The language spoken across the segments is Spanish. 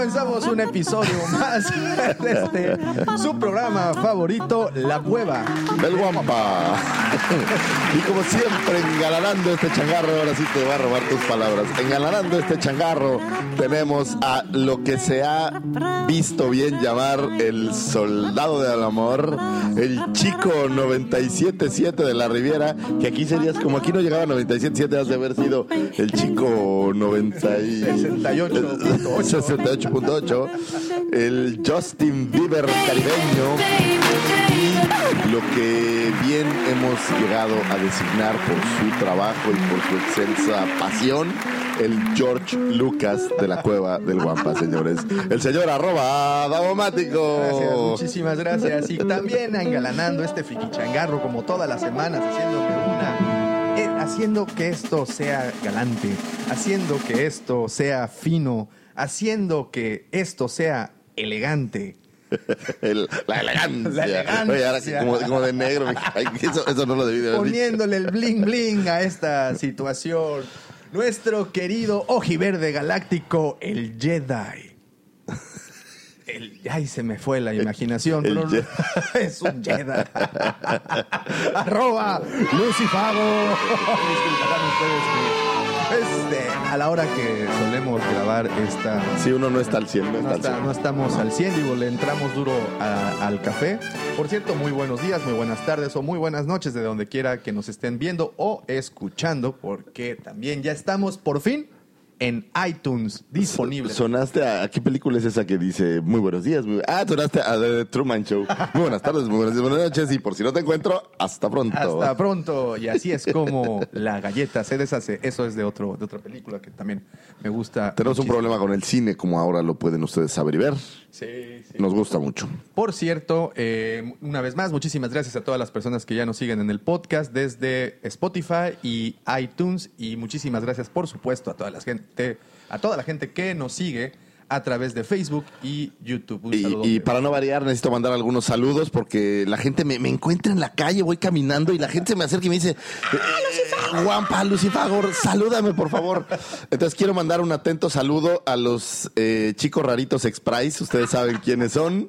comenzamos un episodio más de este su programa favorito, La Cueva. del Guampa. Y como siempre, engalanando este changarro, ahora sí te voy a robar tus palabras. Engalanando este changarro, tenemos a lo que se ha visto bien llamar el soldado del amor, el chico 97.7 de la Riviera, que aquí serías, como aquí no llegaba 97.7, has de haber sido el chico 90 y- 68.8. 68.8, el Justin Bieber caribeño y lo que bien hemos llegado a designar por su trabajo y por su excelsa pasión, el George Lucas de la cueva del Guampa, señores. El señor arroba Gracias, Daumático. muchísimas gracias. Y también engalanando este frikichangarro como todas las semanas, haciéndome una. eh, haciendo que esto sea galante, haciendo que esto sea fino, haciendo que esto sea elegante. El- la elegancia. La elegancia. Oye, ahora que como, como de negro. eso, eso no lo debí de. Poniéndole el bling bling a esta situación. Nuestro querido ojiverde galáctico, el Jedi. El, ay, se me fue la imaginación. el es un Jedi. Arroba Lucifago. Disculparán ustedes que este, a la hora que solemos grabar esta Si uno no está al 100, no está no, al está- 100. no estamos al 100, digo, le entramos duro a- al café. Por cierto, muy buenos días, muy buenas tardes o muy buenas noches de donde quiera que nos estén viendo o escuchando, porque también ya estamos por fin en iTunes disponible. Sonaste a, ¿a qué película es esa que dice muy buenos días? muy- ah, sonaste a The Truman Show. Muy buenas tardes, muy buenas, buenas noches y por si no te encuentro, hasta pronto. Hasta pronto. Y así es como la galleta se deshace. Eso es de, otro, de otra película que también me gusta. Tenemos un problema con el cine, como ahora lo pueden ustedes saber y ver. Sí, sí. Nos gusta mucho. Por cierto, eh, una vez más, muchísimas gracias a todas las personas que ya nos siguen en el podcast desde Spotify y iTunes y muchísimas gracias, por supuesto, a toda la gente, a toda la gente que nos sigue a través de Facebook y YouTube. Un Y, para no variar, necesito mandar algunos saludos porque la gente me, me encuentra en la calle, voy caminando y la gente se me acerca y me dice, eh, Guampa, Lucifagor, salúdame por favor. Entonces quiero mandar un atento saludo a los eh, chicos raritos Exprice, ustedes saben quiénes son.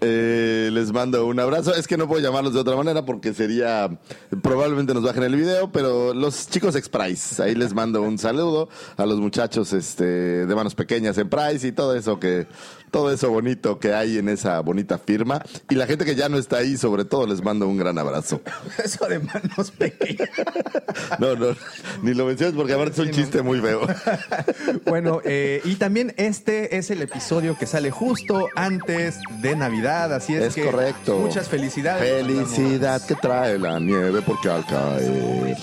Eh, les mando un abrazo. Es que no puedo llamarlos de otra manera porque sería, probablemente nos bajen el video, pero los chicos Exprice, ahí les mando un saludo a los muchachos este, de manos pequeñas en Price y todo eso que, todo eso bonito que hay en esa bonita firma. Y la gente que ya no está ahí, sobre todo, les mando un gran abrazo. Eso de manos pequeñas. No, no, ni lo menciones porque aparte es un chiste muy feo. Bueno, eh, y también este es el episodio que sale justo antes de Navidad, así es, Es que correcto. muchas felicidades. Felicidad que trae la nieve porque al caer.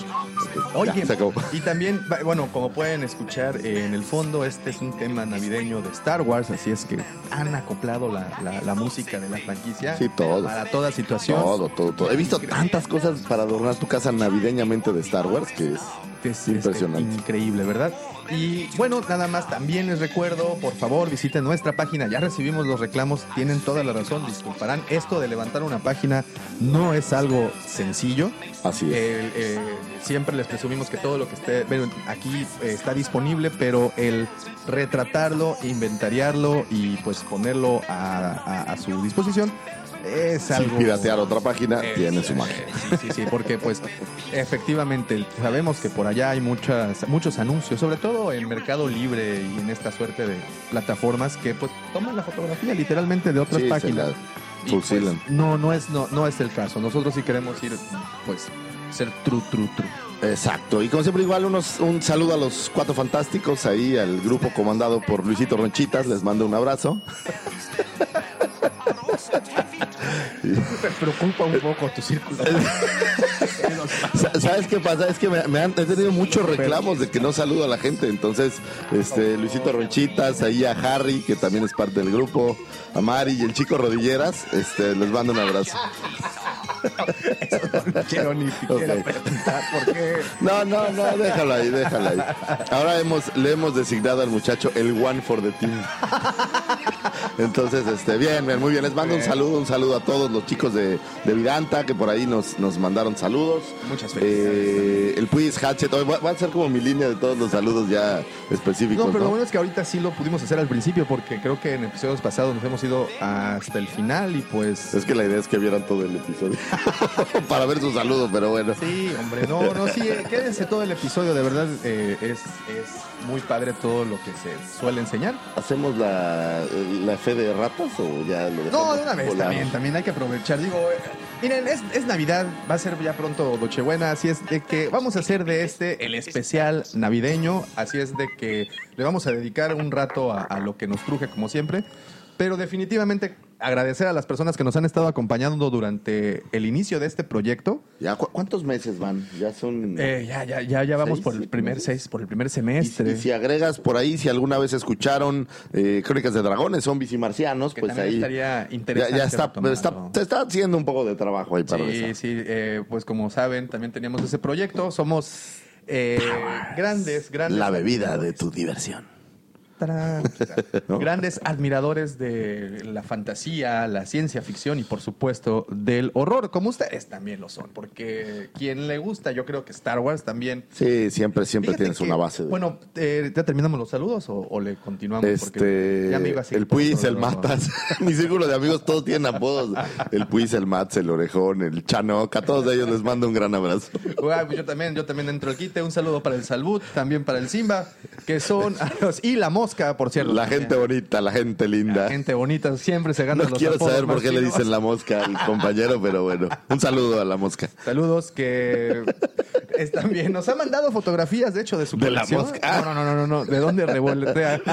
Oye, Ya, y también, bueno, como pueden escuchar eh, en el fondo, este es un tema navideño de Star Wars, así es que han acoplado la, la- la música de la franquicia Sí, todo. para toda situación. Todo, todo, todo. He visto tantas cosas para adornar tu casa navideñamente de Star Wars que es Es, Impresionante. este, increíble, ¿verdad? Y bueno, nada más también les recuerdo, por favor, visiten nuestra página. Ya recibimos los reclamos, tienen toda la razón, disculparán. Esto de levantar una página no es algo sencillo. así es. Eh, siempre les presumimos que todo lo que esté bueno, aquí eh, está disponible, pero el retratarlo, inventariarlo y pues ponerlo a, a- a su disposición es Sin algo... piratear otra página, Eh, tiene su magia. Sí, sí, sí, porque pues efectivamente sabemos que por allá hay muchas, muchos anuncios, sobre todo en Mercado Libre y en esta suerte de plataformas que pues toman la fotografía literalmente de otras Sí, páginas. Y, pues, no, no es, no, no es el caso. Nosotros sí queremos ir, pues, ser true, true, true. Exacto. Y como siempre, igual unos, un saludo a los cuatro fantásticos, ahí al grupo comandado por Luisito Ronchitas, les mando un abrazo. Me preocupa un poco tu círculo. Sa- ¿Sabes qué pasa? Es que me, me han he tenido muchos reclamos de que no saludo a la gente. Entonces, este, Luisito Ronchitas, ahí a Harry, que también es parte del grupo, a Mari y el chico Rodilleras, este, les mando un abrazo. No quiero ni siquiera Ok. preguntar por qué. No, no, no, déjalo ahí, déjalo ahí. Ahora hemos, le hemos designado al muchacho el one for the team. Entonces, este, bien, bien, muy bien. Les mando un saludo, un saludo a todos los chicos de, de Vidanta que por ahí nos, nos mandaron saludos. Muchas felicidades. Eh, el Puis Hatchet, hoy va, va a ser como mi línea de todos los saludos ya específicos. No, pero ¿no? lo bueno es que ahorita sí lo pudimos hacer al principio porque creo que en episodios pasados nos hemos ido hasta el final y pues... Es que la idea es que vieran todo el episodio para ver sus saludos, pero bueno. Sí, hombre, no, no, sí, eh, quédense todo el episodio, de verdad eh, es, es muy padre todo lo que se suele enseñar. ¿Hacemos la, la fe de ratas o ya lo? No, de una vez volar? también, también hay que aprovechar. Digo, eh, miren, es, es Navidad, va a ser ya pronto Nochebuena, así es de que vamos a hacer de este el especial navideño, así es de que le vamos a dedicar un rato a, a lo que nos truje como siempre, pero definitivamente agradecer a las personas que nos han estado acompañando durante el inicio de este proyecto. ¿Ya cu- ¿Cuántos meses van? Ya son... Eh, ya, ya, ya, ya vamos ¿Seis, por el primer meses? seis, por el primer semestre. y si agregas por ahí, si alguna vez escucharon eh, Crónicas de Dragones, Zombies y Marcianos, que pues ahí estaría interesante. ya está, está, se está haciendo un poco de trabajo ahí para Sí, regresar. sí, eh, pues como saben, también teníamos ese proyecto. Somos eh, grandes, grandes. La bebida de tu diversión. Tarán. ¿No? Grandes admiradores de la fantasía, la ciencia ficción y por supuesto del horror, como ustedes también lo son, porque quien le gusta, yo creo que Star Wars también. Sí, siempre, siempre Fíjate tienes que- una base. De... Bueno, eh, ¿ya terminamos los saludos o, o le continuamos? Este, ya me iba a seguir el Puis, el. Matas, mi círculo de amigos todos tienen apodos. El Puis, el Mats, el Orejón, el Chanoc, a todos ellos les mando un gran abrazo. Pues yo también, yo también entro al quite. Un saludo para el Salud, también para el Simba, que son y la mosca, por cierto. La gente bonita, la gente linda. La gente bonita siempre se gana No los quiero apodos saber por qué le dicen la mosca al compañero, pero bueno. Un saludo a la mosca. Saludos que están bien. Nos ha mandado fotografías, de hecho, de su ¿De la mosca? No, no, no, no, no. ¿De dónde revoltea?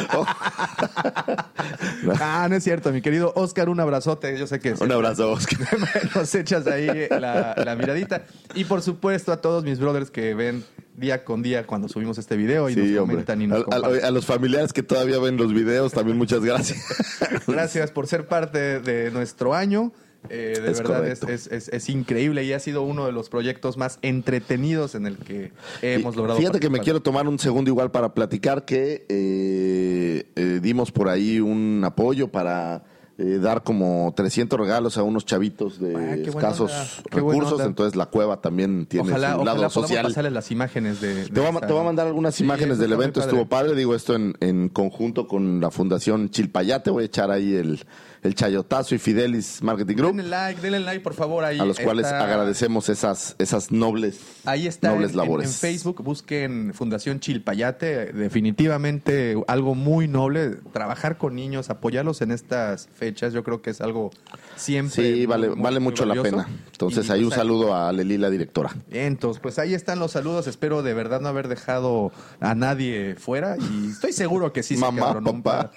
ah, no es cierto, mi querido Oscar, un abrazote. Yo sé que Un abrazo, Oscar. nos echas ahí la, la miradita. Y por supuesto a todos mis brothers que ven día con día cuando subimos este video y Sí, nos hombre. comentan y nos A, a- comparten. a los familiares que todavía ven los videos, también muchas gracias. Gracias por ser parte de nuestro año. Eh, de Es verdad es, es- increíble y ha sido uno de los proyectos más entretenidos en el que hemos logrado. Fíjate que me quiero tomar un segundo igual para platicar que eh, eh, dimos por ahí un apoyo para eh, dar como 300 regalos a unos chavitos de Ah, escasos recursos. Entonces la cueva también tiene Ojalá, su ojalá lado social. pasarles las imágenes de. de Te voy, a, esta- te voy a mandar algunas Sí, imágenes del evento, padre. estuvo padre, digo esto en, en conjunto con la Fundación Chilpayate, voy a echar ahí el, el Chayotazo y Fidelis Marketing Group, Denle like, denle like, por favor. Ahí a los cuales agradecemos esas, esas nobles, Ahí está nobles en, en- labores. en Facebook, busquen Fundación Chilpayate, definitivamente algo muy noble, trabajar con niños, apoyarlos en estas fechas, yo creo que es algo siempre Sí, muy, vale, muy, vale muy mucho la pena. Entonces Y, ahí un pues, saludo a Leli, la directora. Entonces, pues ahí están los saludos. Espero de verdad no haber dejado a nadie fuera. Y estoy seguro que sí se Mamá, papá.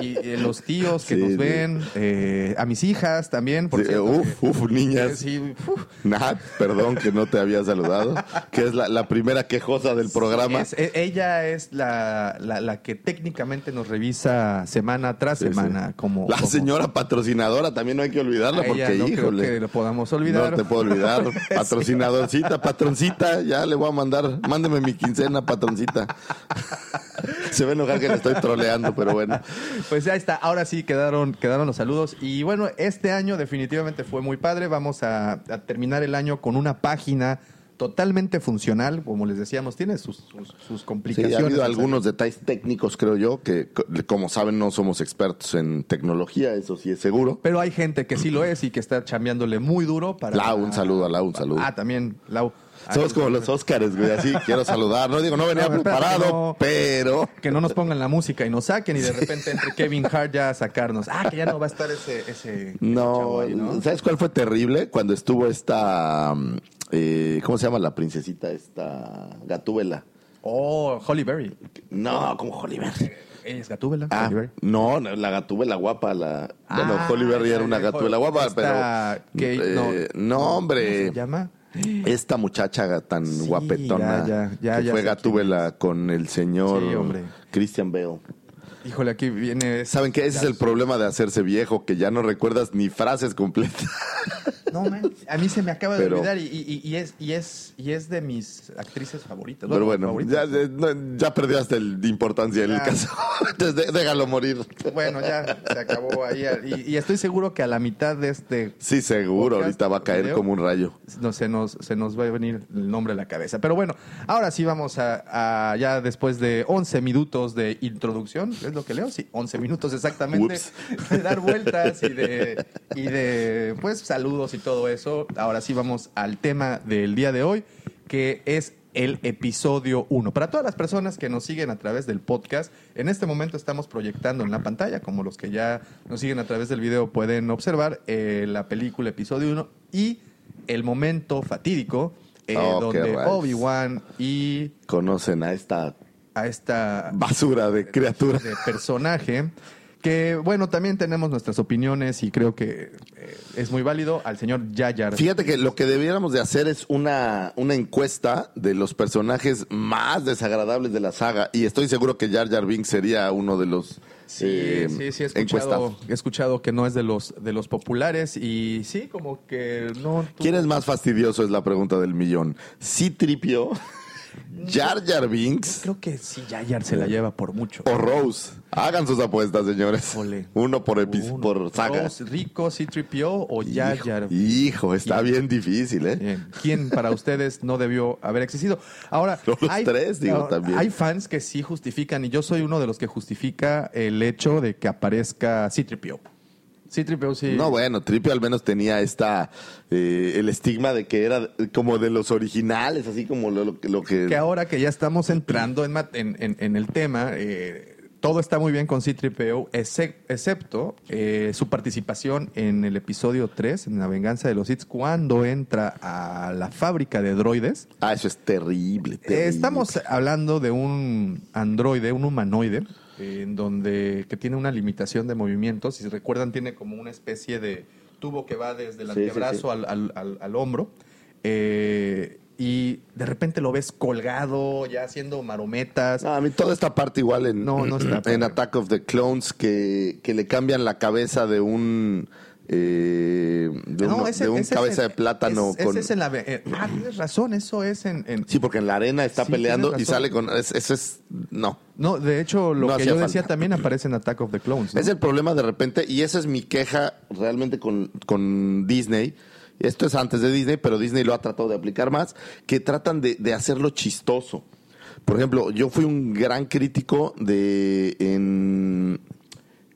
Y eh, los tíos que Sí, nos ven, eh, a mis hijas también, por cierto. uf, uf, niñas. Sí, uf. Nat, perdón que no te había saludado, que es la, la primera quejosa del programa. Es- e- ella es la, la, la que técnicamente nos revisa semana tras sí. semana. Como, La como- señora patrocinadora también no hay que olvidarla a porque, no creo híjole. que lo podamos olvidar. No te puedo olvidar. Patrocinadorcita, patroncita, ya le voy a mandar. Mándeme mi quincena, patroncita. Se ve enojar que le estoy troleando, pero bueno. Pues ya está, ahora sí quedaron, quedaron los saludos. Y bueno, este año definitivamente fue muy padre. Vamos a, a terminar el año con una página totalmente funcional. Como les decíamos, tiene sus, sus, sus Sí, complicaciones. ha habido algunos detalles técnicos, creo yo, que co- como saben no somos expertos en tecnología, eso sí es seguro. Pero hay gente que sí lo es y que está chambeándole muy duro para. Lau, un saludo a Lau, un saludo. Ah, también, Lau. Ah, Somos como los Óscares, güey, así quiero saludar. No digo, no venía No, preparado, no. pero... Que no nos pongan la música y nos saquen y de repente entre Kevin Hart ya a sacarnos. Ah, que ya no va a estar ese, ese No, ahí, ¿no? ¿sabes cuál fue terrible? Cuando estuvo esta... mm, eh, ¿Cómo se llama la princesita? Esta Gatúbela. Oh, Holly Berry. No, como Oliver. Ella es Gatúbela. Ah, Holly Berry. no, la Gatúbela guapa, la... bueno, Ah, Holly Berry ya, era una Gatúbela Holly- guapa, pero... Kate, eh, no, ¿Cómo hombre. se llama? Esta muchacha tan Sí, guapetona ya, ya, ya, que fue Gatúbela con el señor Sí. Christian Bale. Híjole, aquí viene... ¿Saben qué? Ese es el problema de hacerse viejo, que ya no recuerdas ni frases completas. No, man, a mí se me acaba de Pero- olvidar y, y- y es, y, es, y es de mis actrices favoritas. Pero bueno, favoritas. ya, ya perdió hasta el de importancia el Ya. caso. Entonces déjalo morir. Bueno, ya se acabó ahí. Y, y estoy seguro que a la mitad de este Sí, seguro, Podcast, ahorita va a caer video. como un rayo. no, se, nos, se nos va a venir el nombre a la cabeza. Pero bueno, ahora sí vamos a, a ya después de 11 minutos de introducción, ¿es lo que leo? Sí, 11 minutos exactamente, Ups. de dar vueltas y de, y de, pues, saludos y todo eso. Ahora sí vamos al tema del día de hoy, que es el episodio 1. Para todas las personas que nos siguen a través del podcast, en este momento estamos proyectando en la pantalla, como los que ya nos siguen a través del video pueden observar, eh, la película episodio 1 y el momento fatídico eh, Oh, donde. Obi-Wan y Conocen a esta a esta basura de criatura. de personaje que bueno también tenemos nuestras opiniones y creo que eh, es muy válido al señor Yayar Fíjate que lo que debiéramos de hacer es una, una encuesta de los personajes más desagradables de la saga y estoy seguro que Jar Jar Binks sería uno de los Sí, eh, sí, sí, he escuchado, he escuchado que no es de los, de los populares y sí, como que no... ¿Quién es más fastidioso? Es la pregunta del millón. ¿Sí tripio? ¿Jar Jar Binks? Creo que sí, Yayar se la lleva por mucho. ¿O Rose? Hagan sus apuestas, señores. Ole. Uno por, Uno. por saga. Rose, Rico, C-3PO o Yayar. Hijo, está bien difícil, ¿eh? Bien. ¿Quién para ustedes no debió haber existido? Ahora, los tres, digo, también. hay fans que sí justifican, y yo soy uno de los que justifica el hecho de que aparezca C-3PO. C-3PO sí. No, bueno, Tripio al menos tenía esta eh, el estigma de que era como de los originales, así como lo, lo- lo que... que ahora que ya estamos entrando en, en, el tema, eh, todo está muy bien con C-3PO, exce- excepto eh, su participación en el episodio 3, en La venganza de los Sith, cuando entra a la fábrica de droides. Ah, eso es terrible, terrible. estamos hablando de un androide, un humanoide, en donde que tiene una limitación de movimientos. Si recuerdan, tiene como una especie de tubo que va desde el Sí, antebrazo sí. Al, al- al- al hombro. Eh, y de repente lo ves colgado, ya haciendo marometas. No, a mí toda esta parte igual en, No, no está en. Attack of the Clones que, que le cambian la cabeza de un... eh, de un, No, ese- de un ese cabeza de plátano es- con... ese es en la. eh, ah, tienes razón, eso es en. en- Sí, porque en la arena está Sí, peleando y sale con... es- Eso es... No. no, de hecho, lo No que yo decía también aparece en Attack of the Clones. ¿no? Es el problema de repente, y esa es mi queja realmente con, con Disney. Esto es antes de Disney, pero Disney lo ha tratado de aplicar más, que tratan de, de hacerlo chistoso. Por ejemplo, yo fui un gran crítico de en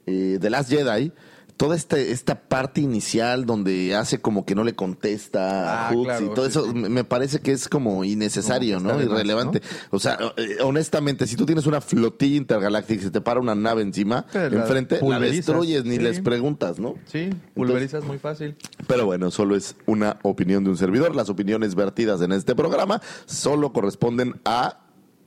eh, The Last Jedi. Toda esta, esta parte inicial donde hace como que no le contesta a Ah, claro, y todo sí, eso sí. me parece que es como innecesario, Como ¿no? más, Irrelevante. O sea, eh, honestamente, si tú tienes una flotilla intergaláctica y se te para una nave encima, la enfrente, la destruyes, ni sí. les preguntas, ¿no? Sí, pulverizas muy fácil. Pero bueno, solo es una opinión de un servidor. Las opiniones vertidas en este programa solo corresponden a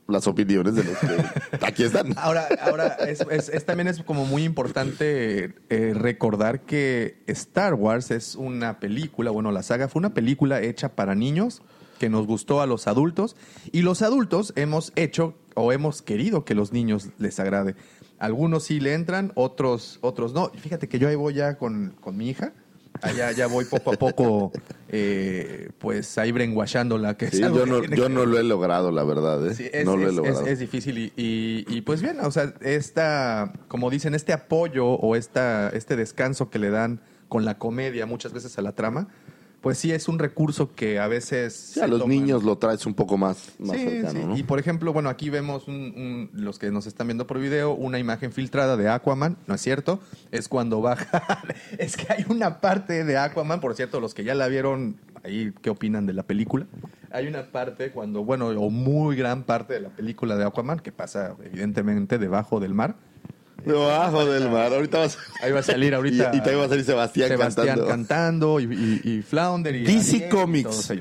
las opiniones de los que aquí están. Ahora, ahora es, es- es- también es como muy importante eh, recordar que Star Wars es una película, bueno, la saga fue una película hecha para niños que nos gustó a los adultos y los adultos hemos hecho o hemos querido que los niños les agrade. Algunos sí le entran, otros, otros no. Fíjate que yo ahí voy ya con, con mi hija. Allá ya voy poco a poco, eh, pues ahí brainwashándola. Que Sí, yo no, yo que- no lo he logrado, la verdad. ¿eh? Sí, es, no lo he logrado. es- es difícil y, y- y, pues bien, o sea, esta, como dicen, este apoyo o esta, este descanso que le dan con la comedia muchas veces a la trama, pues sí es un recurso que a veces... Sí, a los toman. niños lo traes un poco más, más Sí, cercano, sí. ¿no? Y por ejemplo, bueno, aquí vemos un- un- los que nos están viendo por video, una imagen filtrada de Aquaman, ¿no es cierto? Es cuando baja. es que hay una parte de Aquaman, por cierto, los que ya la vieron, ahí, ¿qué opinan de la película? Hay una parte cuando, bueno, o muy gran parte de la película de Aquaman, que pasa evidentemente debajo del mar. Debajo del mar. Ahorita vas. Ahí va a salir ahorita. Y, y también va a salir Sebastián, Sebastián cantando. cantando y, y- y Flounder y DC Ariel Comics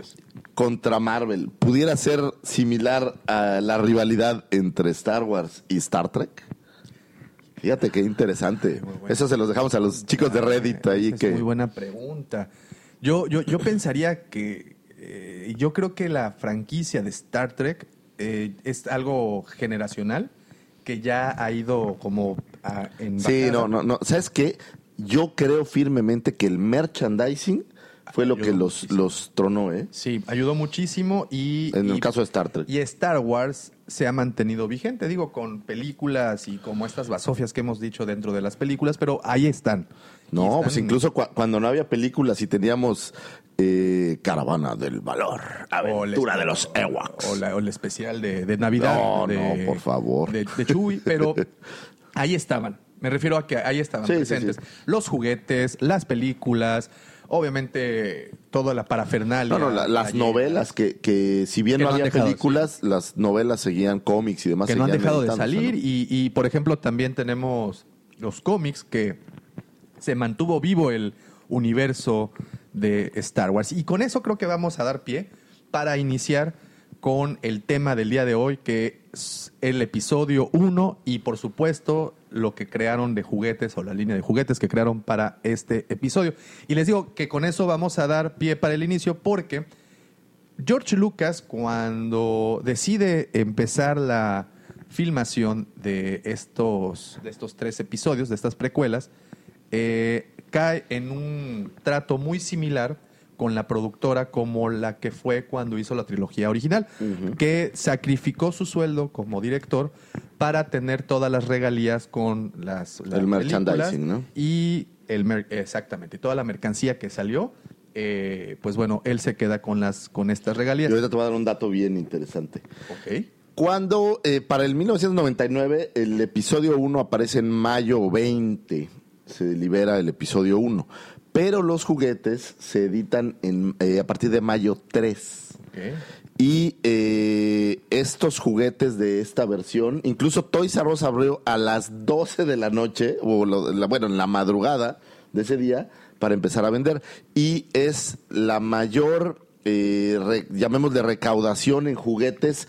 contra Marvel pudiera ser similar a la rivalidad entre Star Wars y Star Trek. Fíjate qué interesante. Bueno. Eso se los dejamos a los chicos de Reddit ahí Esa que Es muy buena pregunta. Yo, yo, yo pensaría que. eh, yo creo que la franquicia de Star Trek eh, es algo generacional que ya ha ido como a- en Sí, no, no, no. ¿Sabes qué? Yo creo firmemente que el merchandising fue lo que los, muchísimo. los tronó, ¿eh? Sí, ayudó muchísimo y... En el y- caso de Star Trek. Y Star Wars se ha mantenido vigente, digo, con películas y como estas basofias que hemos dicho dentro de las películas, pero ahí están. No, están- pues incluso cua- cuando no había películas y teníamos eh, Caravana del Valor, el- Aventura de los Ewoks. O, la- o el especial de, de Navidad. No, de- no, por favor. De, de Chewie, pero ahí estaban. Me refiero a que ahí estaban Sí, presentes. sí. Los juguetes, las películas, obviamente toda la parafernalia. No, no, la- las novelas que, que si bien Que no, había dejado, películas, las novelas seguían cómics y demás. que no han dejado de salir. ¿no? Y, y, por ejemplo, también tenemos los cómics que se mantuvo vivo el universo de Star Wars. Y con eso creo que vamos a dar pie para iniciar con el tema del día de hoy, que es el episodio 1 y por supuesto lo que crearon de juguetes o la línea de juguetes que crearon para este episodio. Y les digo que con eso vamos a dar pie para el inicio porque George Lucas, cuando decide empezar la filmación de estos, de estos tres episodios, de estas precuelas, eh, cae en un trato muy similar con la productora como la que fue cuando hizo la trilogía original, que sacrificó su sueldo como director para tener todas las regalías con las, las El merchandising, ¿no? y el exactamente toda la mercancía que salió eh, pues bueno él se queda con las con estas regalías ahorita te voy a dar un dato bien interesante. Ok. Cuando eh, para el 1999 el episodio 1 aparece en mayo 20, se libera el episodio 1, pero los juguetes se editan en, eh, a partir de mayo 3. ok. Y eh, estos juguetes de esta versión, incluso Toys R Us abrió a las 12 de la noche, o lo- la- bueno, en la madrugada de ese día, para empezar a vender. Y es la mayor, eh, re- llamémosle recaudación en juguetes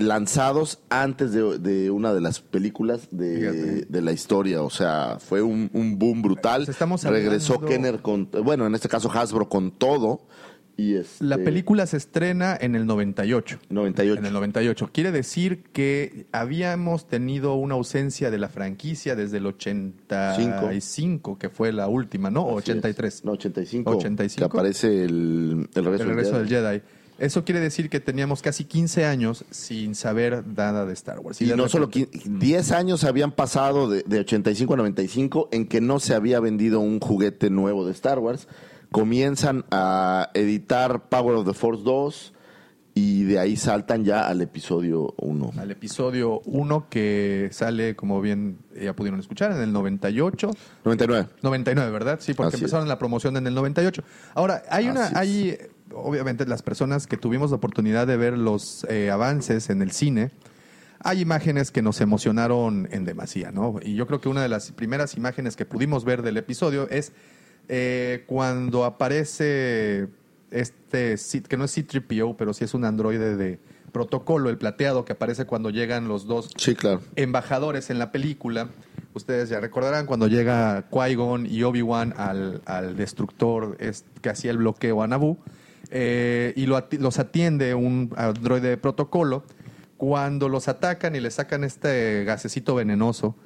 lanzados antes de, de una de las películas de, de la historia. O sea, fue un, un boom brutal. Pues estamos Regresó hablando- Kenner con, bueno, en este caso Hasbro con todo. Y la este, película se estrena en el 98 98. en el 98 quiere decir que habíamos tenido una ausencia de la franquicia desde el 85 que fue la última no o Así es. 83 No, 85. 85. Que aparece el, el regreso, el regreso del Jedi eso quiere decir que teníamos casi 15 años sin saber nada de Star Wars Y no solo repente- qui- 10 años habían pasado de, de 85 a 95 en que no se había vendido un juguete nuevo de Star Wars. Comienzan a editar Power of the Force 2 y de ahí saltan ya al episodio 1. al episodio 1 que sale, como bien ya pudieron escuchar, en el 98. 99. 99, ¿verdad? Sí, porque Así empezaron la promoción en el 98. Ahora, hay una, es. hay, obviamente, las personas que tuvimos la oportunidad de ver los eh, avances en el cine, hay imágenes que nos emocionaron en demasía, ¿no? Y yo creo que una de las primeras imágenes que pudimos ver del episodio es eh, cuando aparece este, que no es C-3PO, pero sí es un androide de protocolo, el plateado que aparece cuando llegan los dos Sí, claro. embajadores en la película. Ustedes ya recordarán cuando llega Qui-Gon y Obi-Wan al, al destructor es- que hacía el bloqueo a Naboo eh, y lo los atiende un androide de protocolo. Cuando los atacan y le sacan este gasecito venenoso,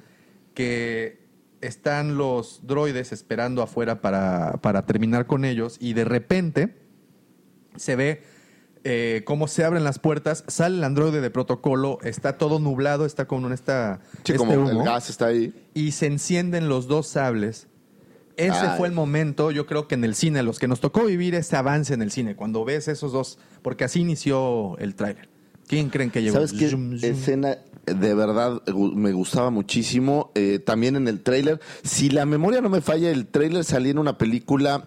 que están los droides esperando afuera para, para terminar con ellos y de repente se ve eh, cómo se abren las puertas, sale el androide de protocolo, está todo nublado, está con esta, Sí, este como el humo, gas está ahí. y se encienden los dos sables. Ese Ay. fue el momento, yo creo que en el cine, los que nos tocó vivir ese avance en el cine, cuando ves esos dos, porque así inició el tráiler. ¿Quién creen que llegó? ¿Sabes qué Zoom, zoom. escena de verdad me gustaba muchísimo? Eh, también en el tráiler. Si la memoria no me falla, el tráiler salía en una película...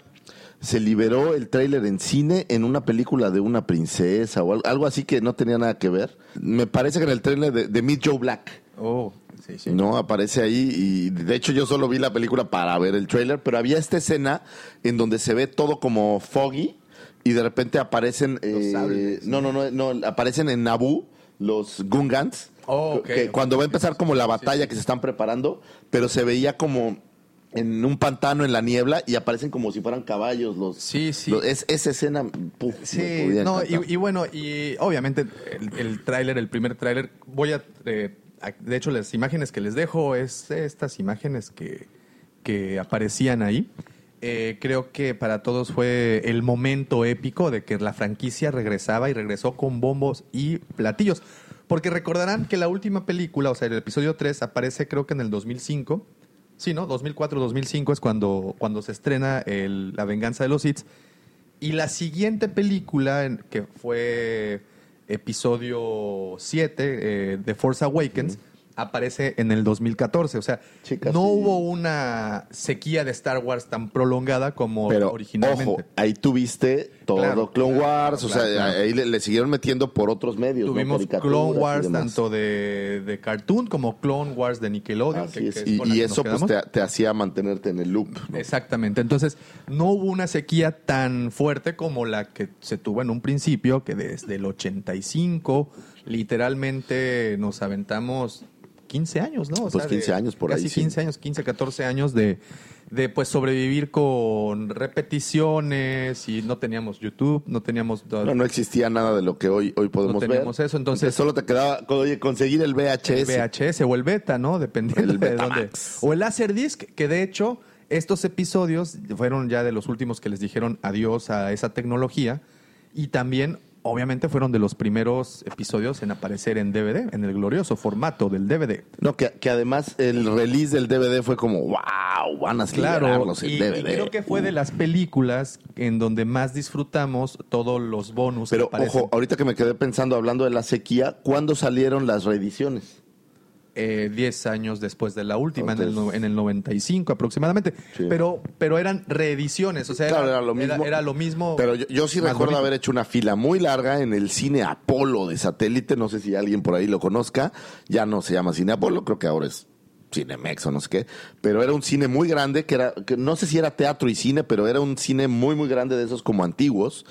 Se liberó el tráiler en cine en una película de una princesa o al- algo así que no tenía nada que ver. Me parece que en el tráiler de, de Meet Joe Black. Oh, sí, sí. No, aparece ahí y de hecho yo solo vi la película para ver el trailer, pero había esta escena en donde se ve todo como foggy y de repente aparecen... eh, sables, no, no, no, no, aparecen en Naboo los Gungans. Oh, ok, que cuando va a empezar como la batalla sí. que se están preparando, pero se veía como en un pantano en la niebla y aparecen como si fueran caballos los... Sí, sí. los- es, esa escena... puf, Sí, no, y bueno, y obviamente el, el tráiler, el primer tráiler, voy a eh, de hecho, las imágenes que les dejo es estas imágenes que, que aparecían ahí. Eh, creo que para todos fue el momento épico de que la franquicia regresaba y regresó con bombos y platillos. Porque recordarán que la última película, o sea, el episodio 3, aparece creo que en el 2005. Sí, ¿no? 2004-2005 es cuando, cuando se estrena el, La venganza de los Sith. Y la siguiente película, que fue episodio 7, eh, The Force Awakens, aparece en el 2014. O sea, no hubo una sequía de Star Wars tan prolongada como Pero, originalmente. Ojo, ahí tuviste todo Clone Wars, o sea, ahí le, siguieron metiendo por otros medios. Tuvimos Clone Wars tanto de, de, Cartoon como Clone Wars de Nickelodeon. y, eso pues te, hacía mantenerte en el loop. Exactamente. Entonces, no hubo una sequía tan fuerte como la que se tuvo en un principio, que desde el 85 literalmente nos aventamos 15 años, ¿no? pues 15 años por ahí. Casi 15 años, 15, 14 años de, de pues sobrevivir con repeticiones y no teníamos YouTube, no teníamos... No, no existía nada de lo que hoy, hoy podemos no teníamos eso, entonces... Solo te quedaba oye, conseguir el VHS. El VHS o el beta, ¿no? Dependiendo de dónde. O el Laserdisc, que de hecho estos episodios fueron ya de los últimos que les dijeron adiós a esa tecnología y también obviamente fueron de los primeros episodios en aparecer en DVD, en el glorioso formato del DVD. No, que, además el release del DVD fue como, wow, van a claro, en DVD. creo que fue de las películas en donde más disfrutamos todos los bonus. Pero ojo, ahorita que me quedé pensando, hablando de la sequía, ¿cuándo salieron las reediciones? 10 eh, años después de la última, en, el, en, el, 95 aproximadamente. Pero, pero eran reediciones, o sea, era, lo mismo. Era, lo mismo pero yo, sí recuerdo haber hecho una fila muy larga en el cine Apolo de satélite, no sé si alguien por ahí lo conozca, ya no se llama cine Apolo, creo que ahora es Cinemex o no sé qué, pero era un cine muy grande que era, que no sé si era teatro y cine, pero era un cine muy, muy grande de esos como antiguos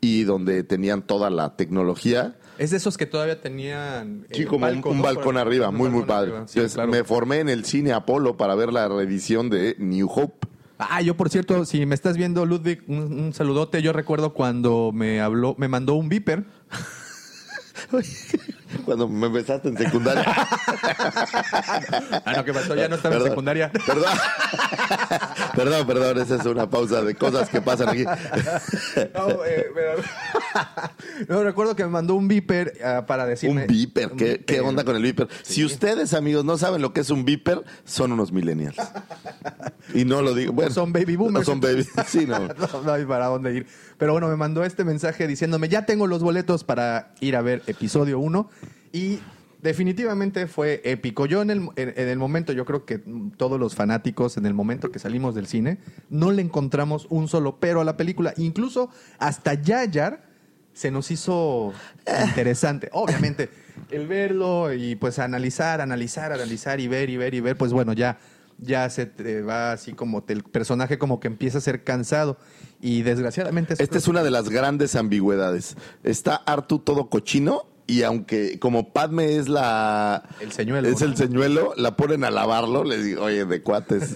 y donde tenían toda la tecnología es de esos que todavía tenían. Sí, como un, balcón arriba, muy, muy padre. Entonces, me formé en el cine Apolo para ver la reedición de New Hope. Ah, yo por cierto, si me estás viendo, Ludwig, un, saludote. Yo recuerdo cuando me habló, me mandó un viper. Cuando me besaste en secundaria. ah, no, ¿qué pasó? Ya no estaba en secundaria. Perdón. perdón, perdón, esa es una pausa de cosas que pasan aquí. no, eh, no, recuerdo que me mandó un viper ah, para decirme. ¿Un viper? ¿Qué, onda con el viper? Si ustedes, amigos, no saben lo que es un viper, son unos millennials. Y no lo digo. Bueno, son baby boomers. No son baby. Sí, no. no, no hay para dónde ir. Pero bueno, me mandó este mensaje diciéndome, ya tengo los boletos para ir a ver episodio 1 y definitivamente fue épico. Yo en el, en, el momento, yo creo que todos los fanáticos, en el momento que salimos del cine, no le encontramos un solo pero a la película. Incluso hasta Yayar se nos hizo interesante. Obviamente, el verlo y pues analizar, analizar, analizar y ver y ver y ver, pues bueno, ya ya se te va así como el personaje como que empieza a ser cansado y desgraciadamente... Esta es una de las grandes ambigüedades. Está Artu todo cochino y aunque como Padme es la... El señuelo. Es el señuelo, la ponen a lavarlo, le digo, oye, de cuates.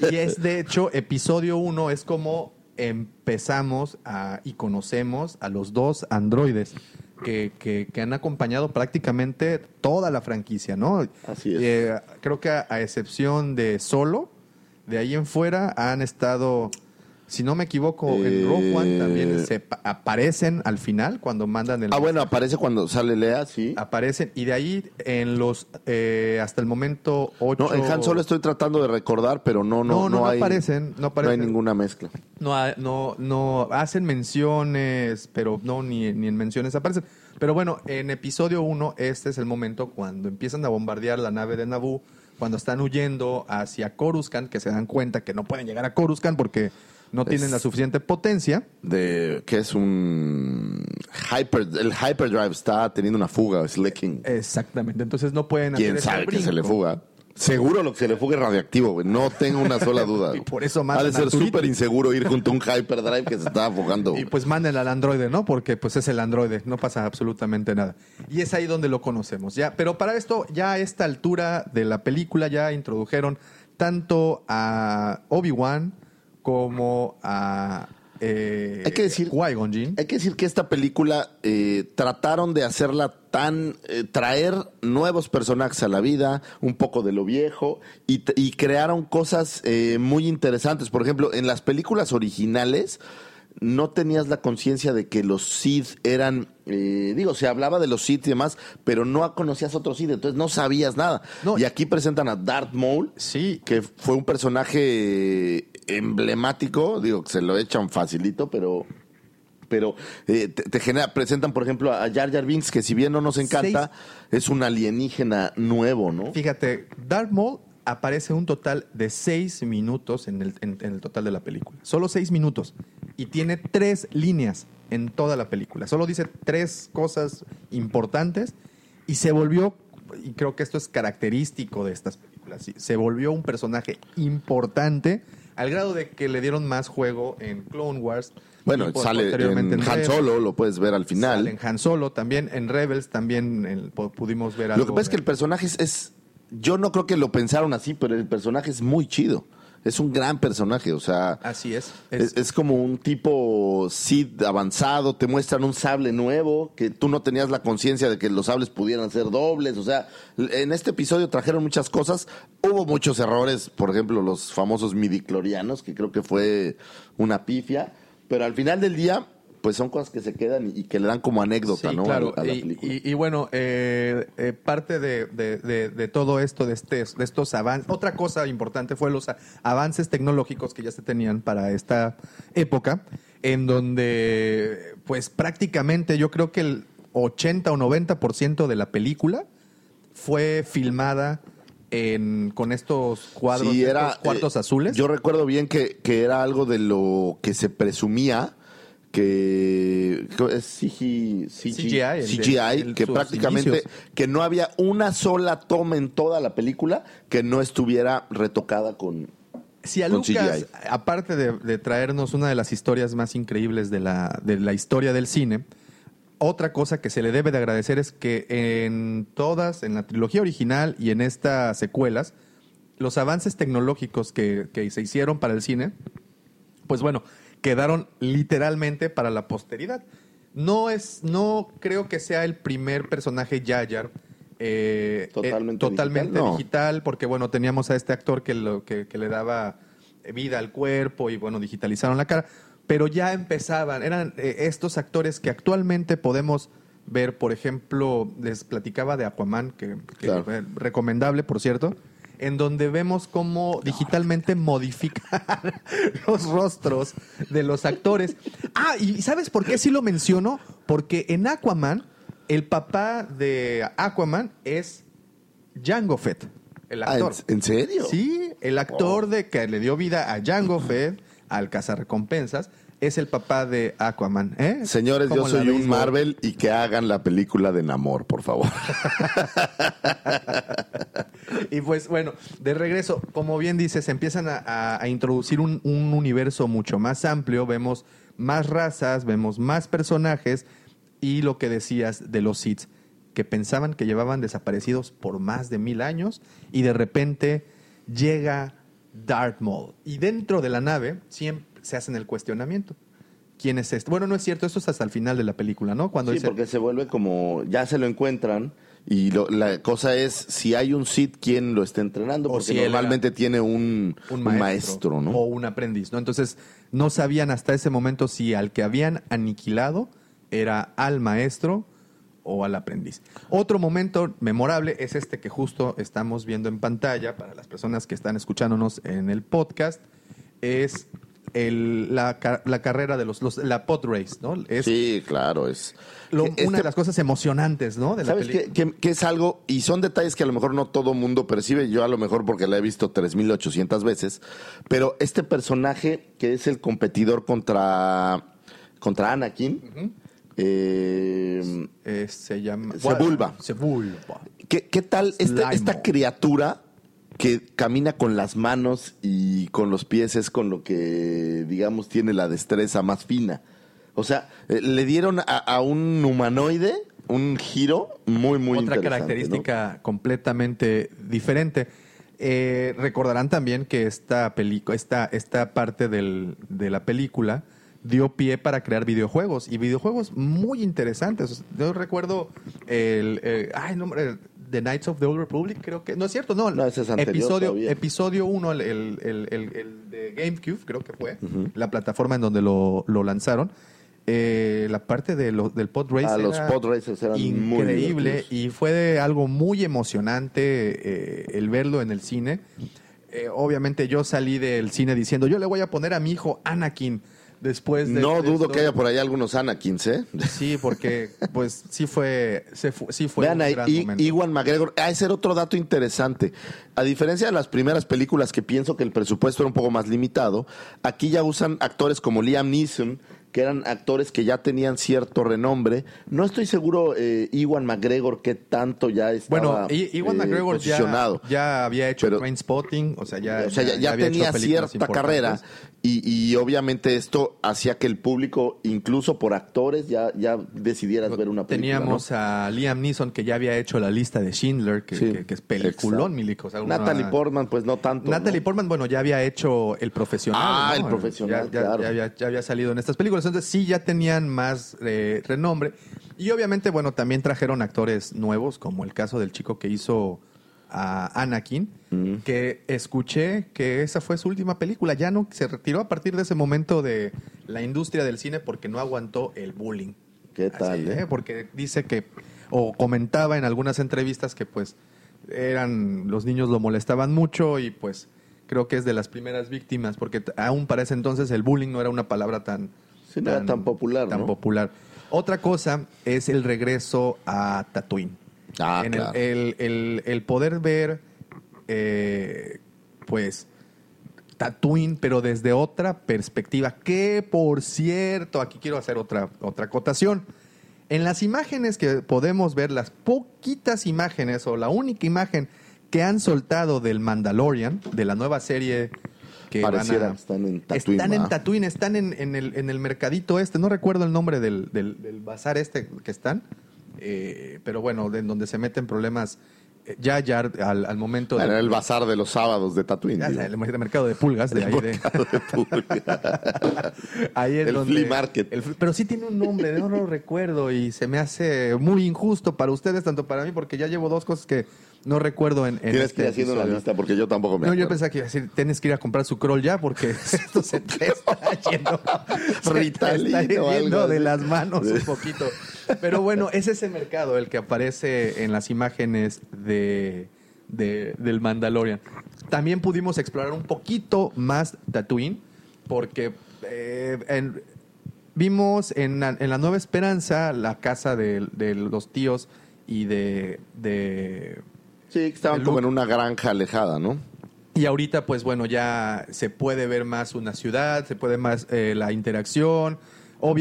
y es de hecho, episodio uno es como empezamos a, y conocemos a los dos androides que, que, han acompañado prácticamente toda la franquicia, ¿no? Así es. Eh, creo que a, excepción de Solo, de ahí en fuera han estado si no me equivoco, en Rogue One también eh, se aparecen al final cuando mandan el. Ah, bueno, aparece cuando sale Lea, sí. Aparecen. Y de ahí, en los. Eh, hasta el momento 8. No, en Han Solo estoy tratando de recordar, pero no, no, no, no, hay, aparecen, no aparecen. No hay ninguna mezcla. No, no, no. Hacen menciones, pero no, ni, ni en menciones aparecen. Pero bueno, en episodio 1, este es el momento cuando empiezan a bombardear la nave de Naboo, cuando están huyendo hacia Coruscant, que se dan cuenta que no pueden llegar a Coruscant porque no tienen la suficiente potencia. De que es un hyper, el hyperdrive está teniendo una fuga, es leaking. Exactamente, entonces no pueden ¿Quién sabe que se le fuga? Seguro lo que se le fuga es radiactivo, No tengo una sola duda. y por eso Ha de ser súper inseguro ir junto a un hyperdrive que se está fugando. Y pues manden al androide, ¿no? Porque pues es el androide, no pasa absolutamente nada. Y es ahí donde lo conocemos, ¿ya? Pero para esto, ya a esta altura de la película ya introdujeron tanto a Obi-Wan como a eh, Hay que decir-. Hay que decir que esta película eh, trataron de hacerla tan. eh, traer nuevos personajes a la vida, un poco de lo viejo, y, crearon cosas eh, muy interesantes. Por ejemplo, en las películas originales no tenías la conciencia de que los Sith eran. eh, digo, se hablaba de los Sith y demás, pero no conocías otros Sith, entonces no sabías nada. No, y aquí presentan a Darth Maul, Sí, que fue un personaje emblemático, digo, que se lo echan facilito, pero pero eh, te, te genera, presentan por ejemplo a Jar Jar Binks, que si bien no nos encanta, es un alienígena nuevo, ¿no? Fíjate, Darth Maul aparece un total de seis minutos en el, en- en el total de la película. Solo seis minutos. Y tiene tres líneas en toda la película. Solo dice tres cosas importantes y se volvió, y creo que esto es característico de estas películas, se volvió un personaje importante al grado de que le dieron más juego en Clone Wars. Bueno, sale en Han. Solo, lo puedes ver al final. Sale en Han Solo, también en Rebels también en- pudimos ver algo. Lo que pasa es que el personaje es, es- yo no creo que lo pensaron así, pero el personaje es muy chido. Es un gran personaje, o sea, Así es. es, es como un tipo Sith avanzado, te muestran un sable nuevo, que tú no tenías la conciencia de que los sables pudieran ser dobles, o sea, en este episodio trajeron muchas cosas, hubo muchos errores, por ejemplo, los famosos midiclorianos, que creo que fue una pifia, pero al final del día, pues son cosas que se quedan y, que le dan como anécdota, Sí, ¿no? claro. A, a la y, película. y- y bueno, eh, eh, parte de, de- de- de todo esto, de, este, de estos avances, otra cosa importante fue los avances tecnológicos que ya se tenían para esta época, en donde, pues prácticamente yo creo que el 80 o 90% de la película fue filmada en, con estos cuadros, Sí, estos cuartos eh, azules. Yo recuerdo bien que, que era algo de lo que se presumía que es CGI, CGI, el- CGI, el- que prácticamente inicios. que no había una sola toma en toda la película que no estuviera retocada con Si a con Lucas, CGI. aparte de, de traernos una de las historias más increíbles de la, de la historia del cine, otra cosa que se le debe de agradecer es que en todas, en la trilogía original y en estas secuelas, los avances tecnológicos que, que se hicieron para el cine, pues bueno, quedaron literalmente para la posteridad. No es, no creo que sea el primer personaje Yayar. eh, Totalmente eh, totalmente digital, no. digital, porque bueno, teníamos a este actor que, lo, que, que le daba vida al cuerpo y bueno, digitalizaron la cara, pero ya empezaban, eran eh, estos actores que actualmente podemos ver, por ejemplo, les platicaba de Aquaman, que, que Claro. recomendable, por cierto, en donde vemos cómo digitalmente modificar los rostros de los actores. Ah, y ¿sabes por qué sí lo menciono? Porque en Aquaman, el papá de Aquaman es Jango Fett, el Ah, actor. ¿en, en serio? Sí, el actor de que le dio vida a Jango Fett, al cazarrecompensas, es el papá de Aquaman. ¿eh? Señores, yo ¿Cómo la soy un Marvel y que hagan la película de Namor, por favor. Y pues bueno, de regreso, como bien dices, empiezan a, a- a introducir un, un universo mucho más amplio, vemos más razas, vemos más personajes y lo que decías de los Sith, que pensaban que llevaban desaparecidos por más de mil años y de repente llega Darth Maul. Y dentro de la nave siempre se hacen el cuestionamiento. ¿Quién es este? Bueno, no es cierto, esto es hasta el final de la película, ¿no? Cuando sí, dice, porque se vuelve como, ya se lo encuentran y lo- la cosa es si hay un Sith, ¿quién lo está entrenando? O Porque si normalmente tiene un, un un maestro, maestro, ¿no? O un aprendiz, ¿no? Entonces, no sabían hasta ese momento si al que habían aniquilado era al maestro o al aprendiz. Otro momento memorable es este que justo estamos viendo en pantalla para las personas que están escuchándonos en el podcast, es el- la, ca- la carrera de los, los- la pod race, ¿no? Es Sí, claro, es... lo- que una de las cosas emocionantes, ¿no? De ¿Sabes qué, qué es algo? Y son detalles que a lo mejor no todo mundo percibe, yo a lo mejor porque la he visto 3.800 veces, pero este personaje que es el competidor contra, contra Anakin, eh, Eh, se llama... Sebulba. Sebulba. ¿qué, qué tal esta, esta criatura que camina con las manos y con los pies es con lo que, digamos, tiene la destreza más fina? O sea, eh, le dieron a, a un humanoide un giro muy, muy Otra interesante, ¿no? característica completamente diferente. Eh, recordarán también que esta película, esta, esta parte del- de la película dio pie para crear videojuegos y videojuegos muy interesantes. Yo recuerdo el, el- ay, no, el- The Knights of the Old Republic, creo que no es cierto, no, No, ese es anterior episodio todavía. episodio 1 el, el, el- de GameCube, creo que fue, la plataforma en donde lo, lo lanzaron. Eh, la parte de lo- del pod race Ah, los pod racers eran increíble y fue de algo muy emocionante eh, el verlo en el cine. Eh, obviamente yo salí del cine diciendo, yo le voy a poner a mi hijo Anakin después de... No de dudo esto". que haya por ahí algunos Anakins, ¿eh? Sí, porque pues sí fue, se fu- sí fue Vean un ahí, gran I- momento. Iwan McGregor. Ah, ese era otro dato interesante. A diferencia de las primeras películas que pienso que el presupuesto era un poco más limitado, aquí ya usan actores como Liam Neeson, que eran actores que ya tenían cierto renombre. No estoy seguro, eh, Iwan McGregor, qué tanto ya estaba Bueno, I- Iwan eh, McGregor ya, posicionado. ya había hecho Pero- Trainspotting, o sea, ya, o sea, ya, ya tenía cierta carrera. Y, y obviamente esto hacía que el público, incluso por actores, ya, ya decidieras ver una película. Teníamos a Liam Neeson que ya había hecho la lista de Schindler, que, Sí, que- que es peliculón. Milico. o sea, ¿no? una- Natalie Portman, pues no tanto. Natalie ¿no? Portman, bueno, ya había hecho El Profesional. Ah. El Profesional, Ya, ya- claro. ya había, ya había salido en estas películas. Entonces sí, ya tenían más eh, renombre. Y obviamente, bueno, también trajeron actores nuevos, como el caso del chico que hizo a Anakin, Mm. que escuché que esa fue su última película. Ya no se retiró a partir de ese momento de la industria del cine porque no aguantó el bullying. ¿Qué Así, tal, eh? ¿eh? Porque dice que, o comentaba en algunas entrevistas que pues eran, los niños lo molestaban mucho y pues creo que es de las primeras víctimas, porque aún para ese entonces el bullying no era una palabra tan, Sí, no era tan popular, tan ¿no? popular. Otra cosa es el regreso a Tatooine. Ah, En el- claro. el, el- el poder ver, eh, pues, Tatooine, pero desde otra perspectiva. Que, por cierto, aquí quiero hacer otra, otra acotación. En las imágenes que podemos ver, las poquitas imágenes o la única imagen que han soltado del Mandalorian, de la nueva serie que Pareciera a- están en Tatooine, Están en. Tatooine, están en, en el, en el mercadito este. No recuerdo el nombre del, del, del bazar este que están. Eh, pero bueno, en donde se meten problemas eh, ya, ya al, al momento Era de... el bazar de los sábados de Tatooine. Ya, el mercado de pulgas de ahí de, ahí es El donde- flea market. el pero sí tiene un nombre, no lo recuerdo y se me hace muy injusto para ustedes, tanto para mí, porque ya llevo dos cosas que no recuerdo en, en Tienes este que ir haciendo una episodio. lista porque yo tampoco me No, yo pensaba que iba a decir, tienes que ir a comprar su crawl ya porque esto se te está yendo, se te Ritalin está o algo yendo de las manos un poquito. Pero bueno, es ese mercado el que aparece en las imágenes de, de- del Mandalorian. También pudimos explorar un poquito más Tatooine porque eh, en- vimos en, la- en la Nueva Esperanza la casa de, de los tíos y de- de Sí, estaban como en una granja alejada, ¿no? y ahorita, pues bueno, ya se puede ver más una ciudad, se puede más eh, la interacción,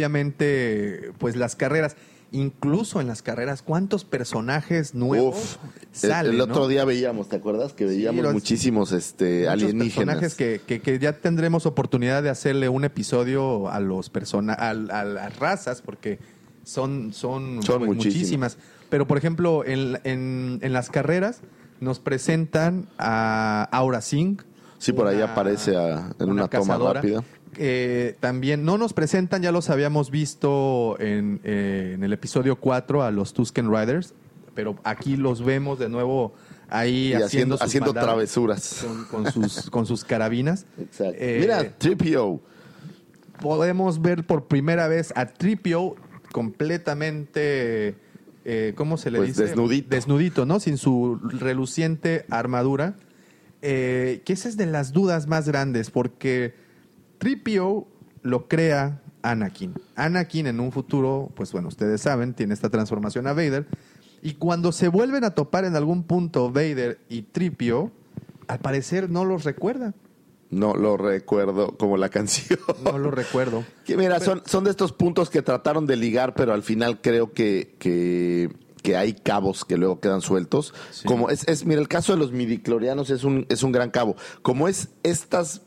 obviamente, pues las carreras, incluso en las carreras, ¿cuántos personajes nuevos Uf, salen? el, el otro no? día veíamos, ¿te acuerdas? Que veíamos los- muchísimos este, alienígenas. personajes que, que- que ya tendremos oportunidad de hacerle un episodio a los persona a, a las razas, porque son, son, Son pues, muchísimas. muchísimas. Pero, por ejemplo, en, en- en las carreras nos presentan a Aura Singh. Sí, por ahí una- aparece a- en una, toma cazadora. rápida. Eh, también no nos presentan, ya los habíamos visto en, eh, en el episodio 4 a los Tusken Riders, pero aquí los vemos de nuevo ahí Y haciendo, haciendo, sus haciendo maldades travesuras. con, con sus, con sus carabinas. Exacto. Eh, Mira, Tripio. podemos ver por primera vez a Tripio completamente, eh, ¿cómo se le Pues dice? desnudito. Desnudito, ¿no? Sin su reluciente armadura. Eh, que esa es de las dudas más grandes, porque Tripio lo crea Anakin. Anakin en un futuro, pues bueno, ustedes saben, tiene esta transformación a Vader. Y cuando se vuelven a topar en algún punto Vader y Tripio, al parecer no los recuerda. No lo recuerdo como la canción. No lo recuerdo. Que mira, son, son de estos puntos que trataron de ligar, pero al final creo que, que, que hay cabos que luego quedan sueltos. Sí. Como es, es, mira, el caso de los midiclorianos es un, es un gran cabo. Como es estas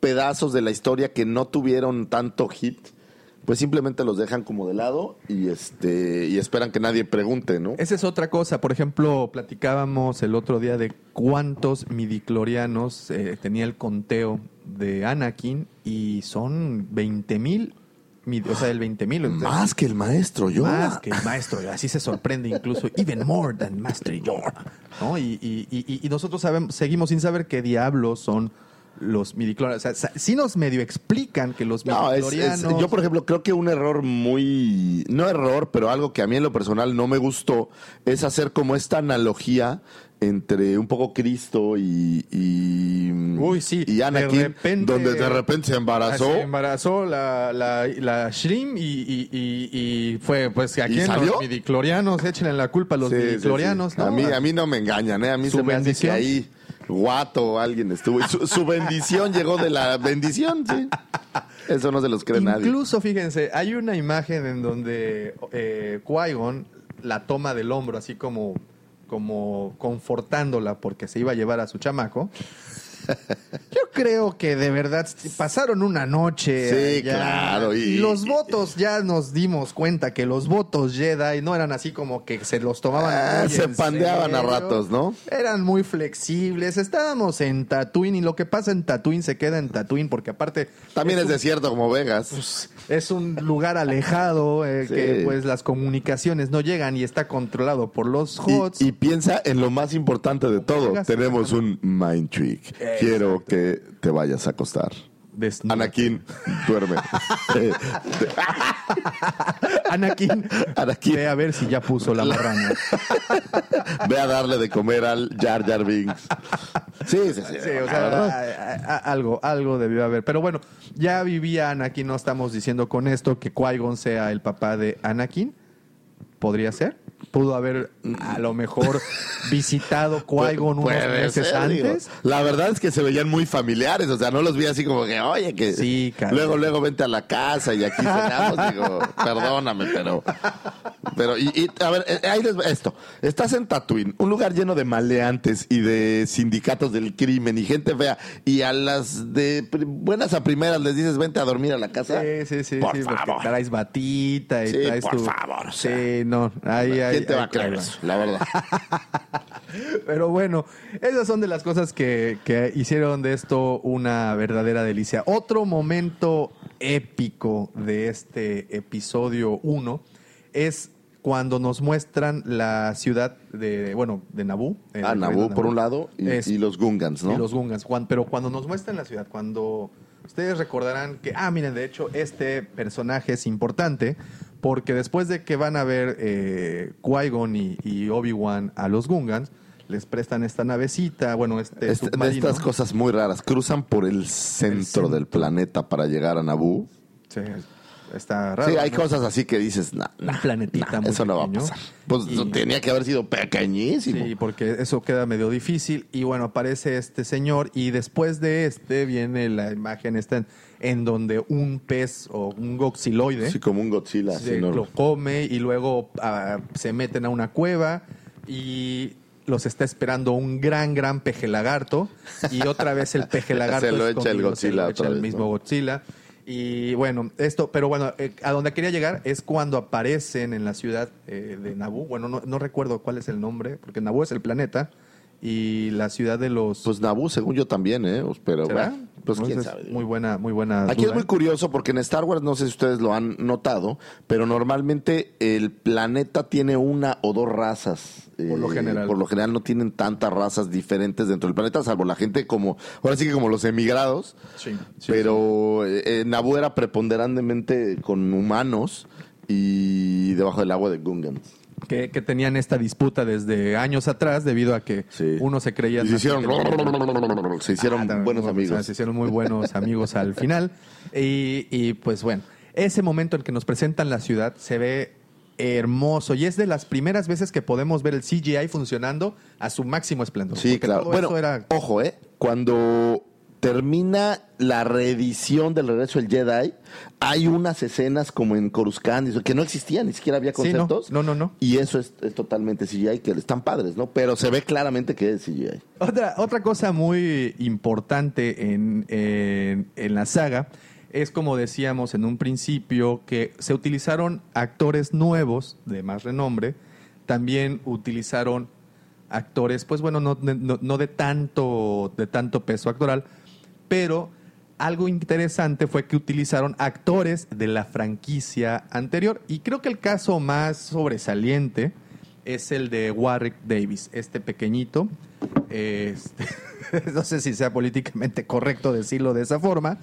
pedazos de la historia que no tuvieron tanto hit, pues simplemente los dejan como de lado y este y esperan que nadie pregunte, ¿no? Esa es otra cosa. Por ejemplo, platicábamos el otro día de cuántos midiclorianos eh, tenía el conteo de Anakin y son 20 mil o sea, el 20.000. Más que el maestro Yoda. Más que el maestro, así se sorprende incluso, even more than Master Yoda. ¿no? Y, y- y- y nosotros sabemos, seguimos sin saber qué diablos son los midiclorianos. O sea, sí nos medio explican que los No, es- yo por ejemplo creo que un error muy, no error, pero algo que a mí en lo personal no me gustó es hacer como esta analogía entre un poco Cristo y, y, Uy, sí, y de Anakin, repente- donde de repente se embarazó. Se embarazó la, la, la Shrim y, y- y- y fue, pues, que aquí ¿Y en salió? los midiclorianos, échenle la culpa a los Sí, midiclorianos, sí. ¿no? A mí, a mí no me engañan, ¿eh? A mí se me hace que ahí guato alguien estuvo. Su, bendición llegó de la bendición, sí. Eso no se los cree nadie. Incluso, fíjense, hay una imagen en donde eh, la toma del hombro, así como, como confortándola porque se iba a llevar a su chamaco. Yo creo que de verdad pasaron una noche. Sí, allá, claro, y- Y, los votos, ya nos dimos cuenta que los votos Jedi no eran así como que se los tomaban. Ah, se pandeaban a ratos, ¿no? Eran muy flexibles. Estábamos en Tatooine y lo que pasa en Tatooine se queda en Tatooine porque aparte. También es, un- desierto como Vegas. pues, es un lugar alejado eh, Sí. que pues las comunicaciones no llegan y está controlado por los HOTS. Y, y piensa en lo más importante de todo. Vegas. Tenemos un mind trick. Quiero que te vayas a acostar. Anakin, duerme. Eh, Anakin, Anakin. ve a ver si ya puso la marrana. Ve a darle de comer al Jar Jar Binks. Sí, sí, sí. Sí, o sea, a- a- algo, algo debió haber. Pero bueno, ya vivía Anakin, no estamos diciendo con esto que Qui-Gon sea el papá de Anakin. ¿Podría ser? Pudo haber a lo mejor visitado Qui-Gon unos meses ser, digo. antes. La verdad es que se veían muy familiares, o sea, no los vi así como que, oye, que Sí, luego, luego vente a la casa y aquí cenamos, digo, perdóname, pero, pero, y, y, a ver, eh, ahí les esto, estás en Tatooine, un lugar lleno de maleantes y de sindicatos del crimen y gente fea, y a las de buenas a primeras les dices, vente a dormir a la casa. Sí, sí, sí. Por sí, favor. traes batita y Sí, traes por tu... favor, o sea. sí, no. Ahí, ahí, ¿Quién te va a va. eso? La verdad. Pero bueno, esas son de las cosas que, que hicieron de esto una verdadera delicia. Otro momento épico de este episodio 1 es cuando nos muestran la ciudad de, bueno, de Naboo. eh, Ah, Naboo por un lado y, Es- y los Gungans, ¿no? y los Gungans. Pero cuando nos muestran la ciudad, cuando ustedes recordarán que, ah, miren, de hecho, este personaje es importante porque después de que van a ver eh, Qui-Gon y, y Obi-Wan a los Gungans, les prestan esta navecita, bueno, este Este- de estas cosas muy raras. Cruzan por el centro, centro. del planeta para llegar a Naboo. Sí, está raro. sí, hay ¿no? cosas así que dices, nah, nah, planetita nah, muy eso no va a pequeño. pasar. Pues Y- tenía que haber sido pequeñísimo. Sí, porque eso queda medio difícil. Y bueno, aparece este señor y después de este viene la imagen esta en, donde un pez o un goxiloide Sí, como un Godzilla. se lo come y luego ah, se meten a una cueva y los está esperando un gran, gran peje lagarto y otra vez el peje lagarto Se lo echa el se Godzilla lo echa otra el vez, mismo ¿no? Godzilla. Y bueno, esto, pero bueno, eh, a donde quería llegar es cuando aparecen en la ciudad eh, de Naboo. Bueno, no, no recuerdo cuál es el nombre, porque Naboo es el planeta y la ciudad de los. Pues Naboo, según yo también, ¿eh? Pero ¿será? bueno, pues quién sabe. Muy buena, muy buena. Aquí duda. es muy curioso porque en Star Wars, no sé si ustedes lo han notado, pero normalmente el planeta tiene una o dos razas. Por lo Eh, general. Por lo general no tienen tantas razas diferentes dentro del planeta, salvo la gente como, ahora sí que como los emigrados. Sí, sí, pero eh, eh, Naboo era preponderantemente con humanos y debajo del agua de Gungans. Que, que tenían esta disputa desde años atrás debido a que Sí. uno se creía... Se hicieron, se hicieron Ah, también, buenos amigos. o sea, se hicieron muy buenos amigos al final. Y, y, pues bueno, ese momento en que nos presentan la ciudad se ve hermoso y es de las primeras veces que podemos ver el CGI funcionando a su máximo esplendor. Sí, claro. Bueno, era ojo, ¿eh? Cuando termina la reedición del regreso del Jedi, hay unas escenas como en Coruscant que no existían, ni siquiera había Sí, no. conceptos. No, no, no. Y eso es, es totalmente CGI, que están padres, ¿no? Pero se ve claramente que es CGI. Otra, otra cosa muy importante en, en- en la saga es, como decíamos en un principio, que se utilizaron actores nuevos de más renombre, también utilizaron actores, pues bueno, no, no- no de, tanto, de tanto peso actoral, pero algo interesante fue que utilizaron actores de la franquicia anterior y creo que el caso más sobresaliente es el de Warwick Davis, este pequeñito. Este, no sé si sea políticamente correcto decirlo de esa forma.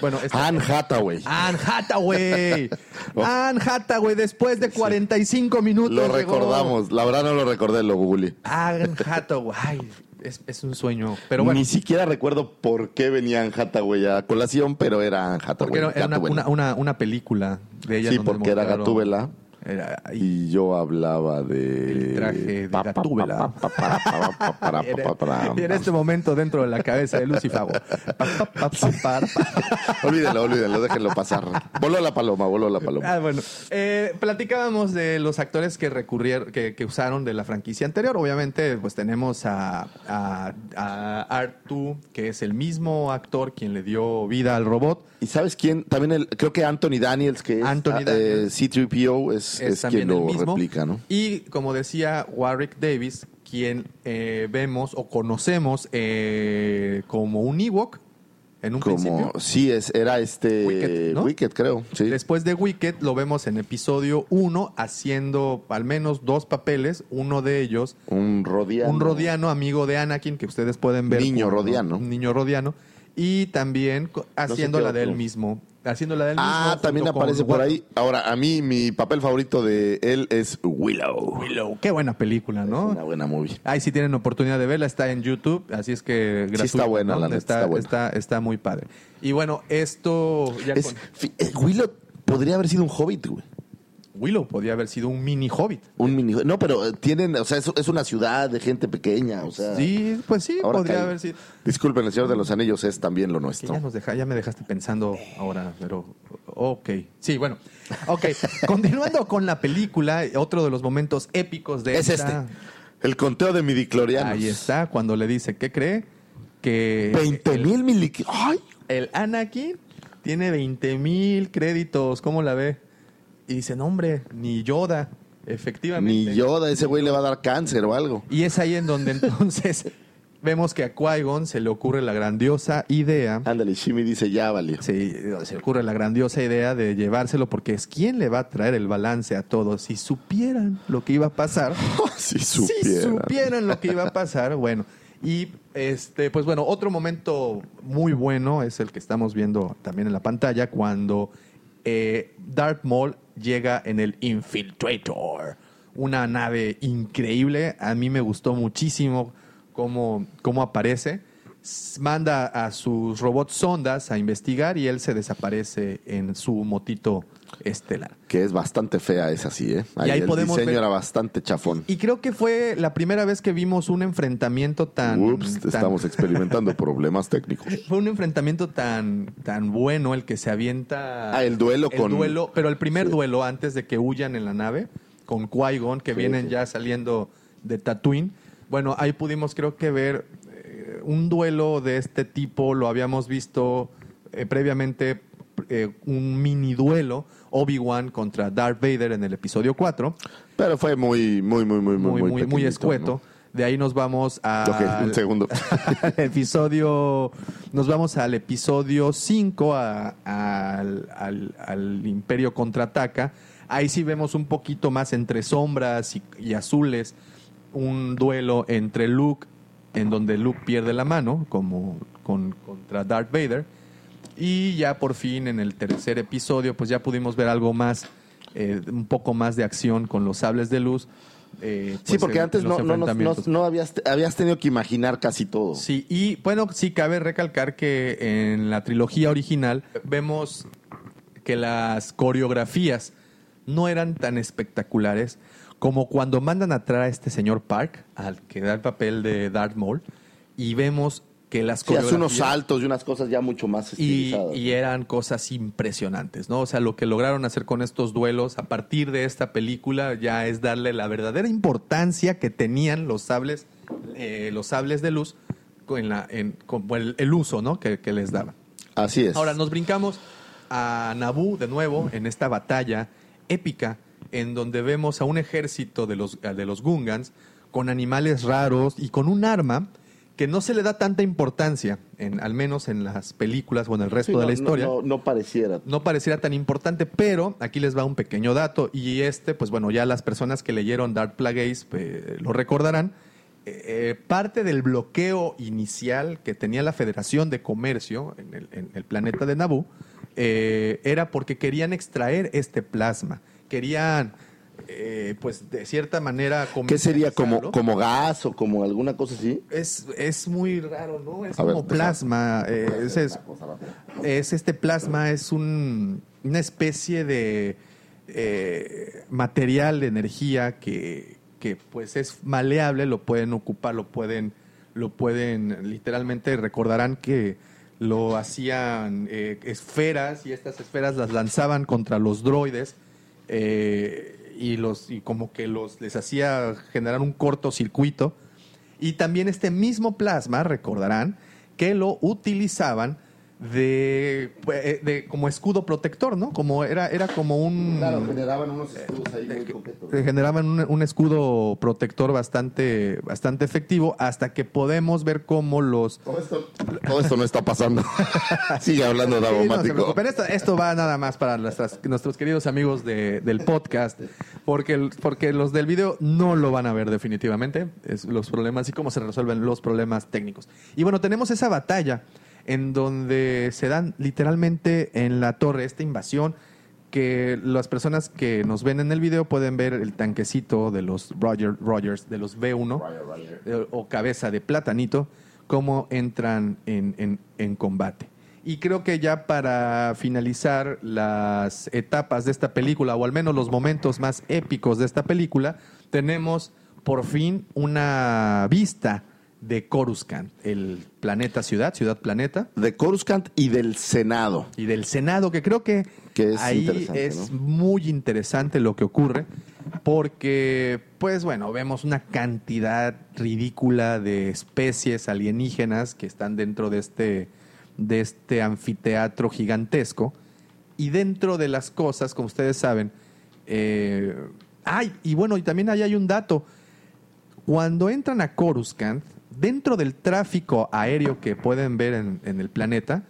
Bueno, este- Anne Hathaway. Anne Hathaway. Anne Hathaway, después de 45 minutos. Lo llegó. recordamos. La verdad no lo recordé, lo googleé. Anne Hathaway. Ay, es, es un sueño. Pero bueno, Ni siquiera recuerdo por qué venía Anne Hathaway a colación, pero era Anne Hathaway. porque era, una, una, película de ella. Sí, porque era Gatúbela. Era- y yo hablaba de... El traje de Gatúbela. y en, este momento dentro de la cabeza de Lucifago. Olvídenlo, olvídenlo, déjenlo pasar. Voló la paloma, voló la paloma. Ah, bueno. Eh, platicábamos de los actores que recurrieron, que, que usaron de la franquicia anterior. Obviamente, pues tenemos a, a, a Artu, que es el mismo actor quien le dio vida al robot. ¿Y sabes quién? También el, creo que Anthony Daniels, que es Anthony ah, Daniels. eh, C-3PO, es, Es, es también quien lo mismo. replica, ¿no? Y como decía Warwick Davis, quien eh, vemos o conocemos eh, como un Ewok en un Como, principio. sí, es, era este. Wicket, creo. Sí. Después de Wicked lo vemos en episodio 1 haciendo al menos dos papeles, uno de ellos Un rodiano. un rodiano amigo de Anakin que ustedes pueden ver. Niño como rodiano. Un niño rodiano. Y también co- haciendo qué la de él mismo. Haciendo la de él Ah, mismo. también junto con aparece por ahí. Ahora, a mí mi papel favorito de él es Willow. Willow. Qué buena película, ¿no? Una buena movie. Ahí si tienen oportunidad de verla, está en YouTube, así es que gratuito. está buena, ¿no? la neta, está, está buena. está, está muy padre. Y bueno, esto ya Es, con- Willow podría haber sido un hobbit, güey. Willow podía haber sido un mini hobbit. Un mini. No, pero eh, tienen, o sea, es, es una ciudad de gente pequeña, o sea. Sí, pues sí, ahora podría haber sido. Disculpen, el Señor de los Anillos es también lo nuestro. ya nos deja, ya me dejaste pensando ahora, pero ok. Sí, bueno. Ok, continuando con la película, otro de los momentos épicos de Es esta- este. El conteo de midiclorianos. Ahí está, cuando le dice, ¿qué cree? Que 20 el- mil. ¡Ay! El Anakin tiene 20 mil créditos, ¿cómo la ve? Y dice, no hombre, ni Yoda, efectivamente. Ni Yoda, ese güey le va a dar cáncer o algo. Y es ahí en donde entonces vemos que a Qui-Gon se le ocurre la grandiosa idea, Ándale, Shimi dice, ya valió. sí, se le ocurre la grandiosa idea de llevárselo porque es quien le va a traer el balance a todos. Si supieran lo que iba a pasar, si si supiera. supieran lo que iba a pasar, bueno. Y este, pues bueno, otro momento muy bueno es el que estamos viendo también en la pantalla cuando eh, Darth Maul llega en el Infiltrator, una nave increíble. A mí me gustó muchísimo cómo, cómo aparece. Manda a sus robots sondas a investigar y él se desaparece en su motito estelar. Que es bastante fea, es así, ¿eh? Y ahí el podemos diseño ver- era bastante chafón. Y creo que fue la primera vez que vimos un enfrentamiento tan. Ups, tan- estamos experimentando problemas técnicos. Fue un enfrentamiento tan, tan bueno el que se avienta. Ah, el duelo con- duelo, pero el primer Sí. duelo antes de que huyan en la nave con Qui-Gon, que Sí, vienen sí. ya saliendo de Tatooine. Bueno, ahí pudimos, creo que, ver eh, un duelo de este tipo. Lo habíamos visto eh, previamente, eh, un mini duelo. Obi-Wan contra Darth Vader en el episodio 4. Pero fue muy, muy, muy, muy, muy, Muy, muy, escueto. ¿no? De ahí nos vamos a. Un segundo. al episodio. Nos vamos al episodio 5, a- al, al- al Imperio contraataca. Ahí sí vemos un poquito más entre sombras y, y azules. Un duelo entre Luke, en donde Luke pierde la mano, como con, contra Darth Vader. Y ya por fin en el tercer episodio, pues ya pudimos ver algo más, eh, un poco más de acción con los sables de luz. eh, Sí, pues, porque en antes no, no, no, no habías, habías tenido que imaginar casi todo. Sí, y bueno, sí cabe recalcar que en la trilogía original vemos que las coreografías no eran tan espectaculares como cuando mandan a traer a este señor Park, al que da el papel de Darth Maul, y vemos que las Sí, hace unos saltos y unas cosas ya mucho más y, estilizadas. y eran cosas impresionantes, ¿no? O sea, lo que lograron hacer con estos duelos a partir de esta película ya es darle la verdadera importancia que tenían los sables, eh, los sables de luz, en la, en, como el, el uso, ¿no? Que, que les daba. Así es. Ahora nos brincamos a Naboo de nuevo en esta batalla épica en donde vemos a un ejército de los, de los Gungans con animales raros y con un arma que no se le da tanta importancia, en, al menos en las películas o en el resto Sí, de no, la historia. No, no- no pareciera. no pareciera tan importante, pero aquí les va un pequeño dato y este, pues bueno, ya las personas que leyeron Dark Plagueis eh, lo recordarán. Eh, eh, parte del bloqueo inicial que tenía la Federación de Comercio en el, en el planeta de Naboo eh, era porque querían extraer este plasma, querían, eh, pues de cierta manera, ¿Qué sería como, como gas o como alguna cosa así? Es, es muy raro, ¿no? Es A como plasma. eh, es, es- es este plasma, es un, una especie de eh, material de energía que, que, pues es maleable, lo pueden ocupar, lo pueden, lo pueden, literalmente recordarán que lo hacían eh, esferas y estas esferas las lanzaban contra los droides eh, y los y como que los les hacía generar un cortocircuito. Y también este mismo plasma, recordarán, que lo utilizaban de, eh, de como escudo protector, ¿no? Como era, era como un generaban unos escudos ahí muy coquetos. eh, generaban un, un escudo protector bastante, bastante efectivo, hasta que podemos ver cómo los Todo esto, todo esto no está pasando. Sigue hablando de Sí, no se Davomático. preocupen. esto, esto va nada más para nuestras- nuestros queridos amigos de- del podcast, porque, porque los del video no lo van a ver definitivamente, es los problemas y cómo se resuelven los problemas técnicos. Y bueno, tenemos esa batalla en donde se dan literalmente en la torre esta invasión que las personas que nos ven en el video pueden ver el tanquecito de los Roger, Rogers, de los B1 eh, o cabeza de platanito, cómo entran en, en- en combate. Y creo que ya para finalizar las etapas de esta película, o al menos los momentos más épicos de esta película, tenemos por fin una vista de Coruscant, el planeta ciudad, ciudad planeta, De Coruscant y del Senado. y del Senado, que creo que, Que es ahí es ¿no? muy interesante lo que ocurre, porque, pues bueno, vemos una cantidad ridícula de especies alienígenas que están dentro de este, de este anfiteatro gigantesco, y dentro de las cosas, como ustedes saben, eh, ay, y bueno, y también ahí hay un dato, cuando entran a Coruscant, dentro del tráfico aéreo que pueden ver en, en el planeta,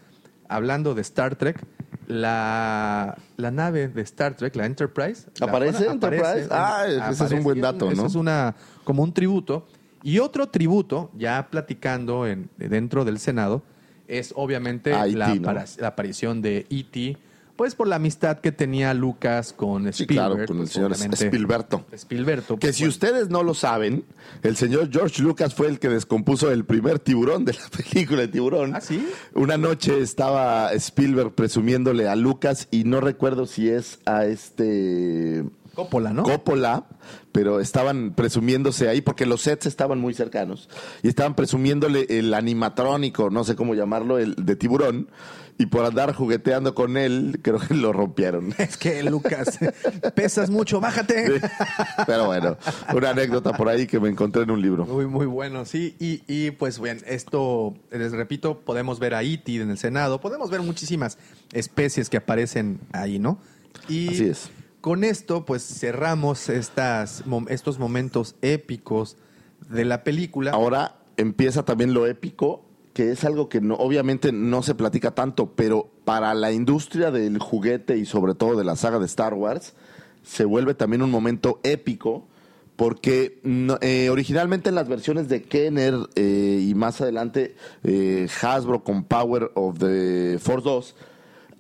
hablando de Star Trek, la, la nave de Star Trek, la Enterprise. la- ¿Aparece bueno, Enterprise? Ah, ese es un buen dato, eso ¿no? es una, como un tributo. Y otro tributo, ya platicando en, dentro del Senado, es obviamente E.T., la, la aparición de E.T., pues por la amistad que tenía Lucas con Sí, Spielberg. claro, con el pues, señor Spielberto. Que pues, si bueno. ustedes no lo saben, el señor George Lucas fue el que descompuso el primer tiburón de la película de tiburón. ¿Ah, sí? Una noche estaba Spielberg presumiéndole a Lucas y no recuerdo si es a este Coppola, ¿no? Coppola, pero estaban presumiéndose ahí porque los sets estaban muy cercanos y estaban presumiéndole el animatrónico, no sé cómo llamarlo, el de tiburón y por andar jugueteando con él, creo que lo rompieron. Es que, Lucas, pesas mucho, bájate. Sí. Pero bueno, una anécdota por ahí que me encontré en un libro. Muy, muy bueno, sí. Y, y, pues bien, esto, les repito, podemos ver a Iti en el Senado, podemos ver muchísimas especies que aparecen ahí, ¿no? Y Así es. con esto, pues cerramos estas, estos momentos épicos de la película. Ahora empieza también lo épico, que es algo que no, obviamente no se platica tanto, pero para la industria del juguete y sobre todo de la saga de Star Wars, se vuelve también un momento épico, porque eh, originalmente en las versiones de Kenner eh, y más adelante eh, Hasbro con Power of the Force 2,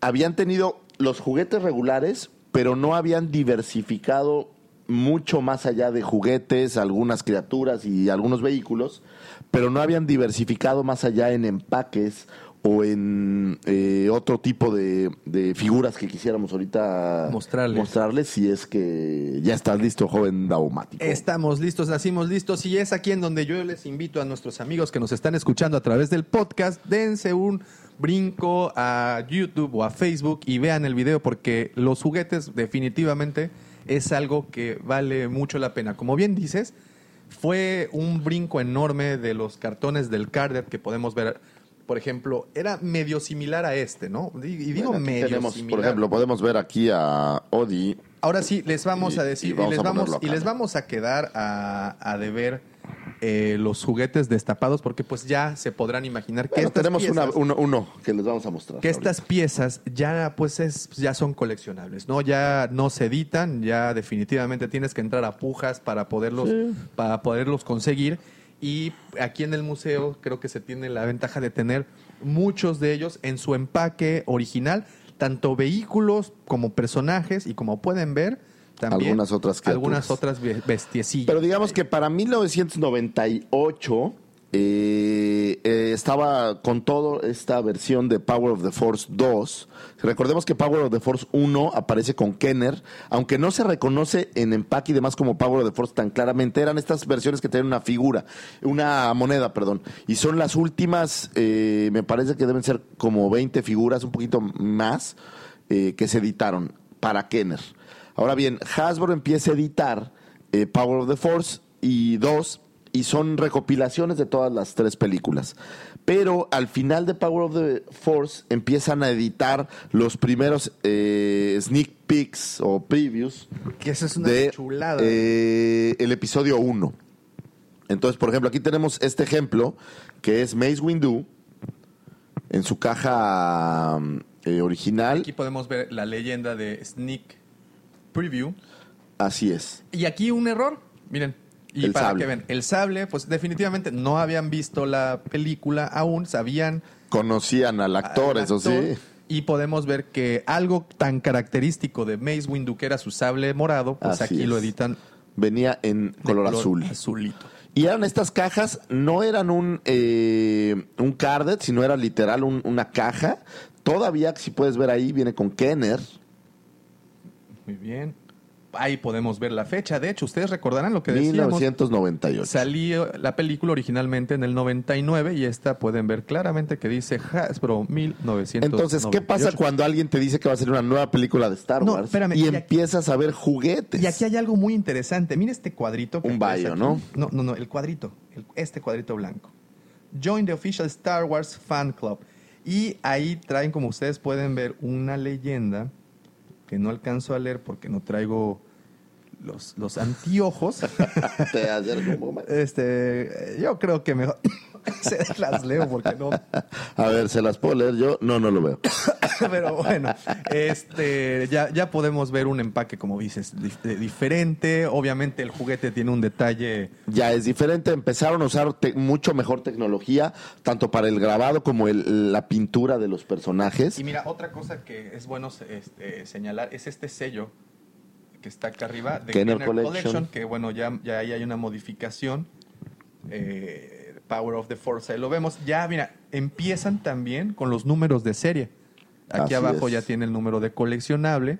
habían tenido los juguetes regulares, pero no habían diversificado mucho más allá de juguetes, algunas criaturas y algunos vehículos, pero no habían diversificado más allá en empaques o en eh, otro tipo de, de figuras que quisiéramos ahorita Mostrarles. mostrarles si es que ya estás listo, joven daumático. Estamos listos, nacimos listos y es aquí en donde yo les invito a nuestros amigos que nos están escuchando a través del podcast, dense un brinco a YouTube o a Facebook y vean el video porque los juguetes definitivamente es algo que vale mucho la pena. Como bien dices, fue un brinco enorme de los cartones del Cardet que podemos ver. Por ejemplo, era medio similar a este, ¿no? Y digo Bueno, medio tenemos, similar. por ejemplo, podemos ver aquí a Odi. Ahora sí, les vamos Y- a decir, y les, vamos, y les vamos a quedar a, a deber eh, los juguetes destapados, porque pues ya se podrán imaginar que Bueno, estas tenemos una- piezas- uno, uno que les vamos a mostrar. que ahorita. estas piezas ya pues es, ya son coleccionables, ¿no? Ya no se editan, ya definitivamente tienes que entrar a pujas para poderlos, para poderlos conseguir. Y aquí en el museo creo que se tiene la ventaja de tener muchos de ellos en su empaque original, tanto vehículos como personajes, y como pueden ver, también Algunas otras criaturas. algunas otras be- bestiecillas. Pero digamos que para 1998 eh, eh, estaba con todo esta versión de Power of the Force 2. Recordemos que Power of the Force 1 aparece con Kenner, aunque no se reconoce en empaque y demás como Power of the Force tan claramente. Eran estas versiones que tienen una figura, una moneda, perdón. Y son las últimas, eh, me parece que deben ser como 20 figuras, un poquito más, eh, que se editaron para Kenner. Ahora bien, Hasbro empieza a editar eh, Power of the Force y 2 y son recopilaciones de todas las tres películas. Pero al final de Power of the Force empiezan a editar los primeros eh, sneak peeks o previews que eso es una de chulada. eh, el episodio 1. Entonces, por ejemplo, aquí tenemos este ejemplo que es Mace Windu en su caja mm, eh, original. Aquí podemos ver la leyenda de Sneak Preview. Así es. Y aquí un error, miren. Y El para sable. que vean, el sable, pues definitivamente no habían visto la película aún, sabían Conocían al actor, al eso sí. Y podemos ver que algo tan característico de Mace Windu, que era su sable morado, pues Así aquí es. lo editan Venía en color, azul. Azulito. Y eran estas cajas, no eran un, eh, un carded, sino era literal un- una caja. Todavía, si puedes ver ahí, viene con Kenner. Muy bien. Ahí podemos ver la fecha. De hecho, ustedes recordarán lo que decíamos. 1998. Salió la película originalmente en el 99 y esta pueden ver claramente que dice Hasbro 1998. Entonces, ¿qué pasa cuando alguien te dice que va a ser una nueva película de Star No, Wars espérame, y y aquí- empiezas a ver juguetes? Y aquí hay algo muy interesante. Mira este cuadrito. que Un aquí. ¿no? No, no, no, el cuadrito. el- este cuadrito blanco. Join the official Star Wars Fan Club. Y ahí traen, como ustedes pueden ver, una leyenda que no alcanzo a leer porque no traigo los, los anteojos. Te este, yo creo que mejor se las leo porque no. A ver, ¿se las puedo leer yo? No, no lo veo. Pero bueno, este, ya, ya podemos ver un empaque, como dices, eh, diferente. Obviamente el juguete tiene un detalle Ya es diferente, empezaron a usar mucho mejor tecnología, tanto para el grabado como el- la pintura de los personajes. Y mira, otra cosa que es bueno este, señalar es este sello que está acá arriba de Kenner Kenner, Collection. Collection. que bueno, ya, ya ahí hay una modificación. eh, Power of the Force, ahí lo vemos. Ya, mira, empiezan también con los números de serie. Aquí Así abajo es. ya tiene el número de coleccionable.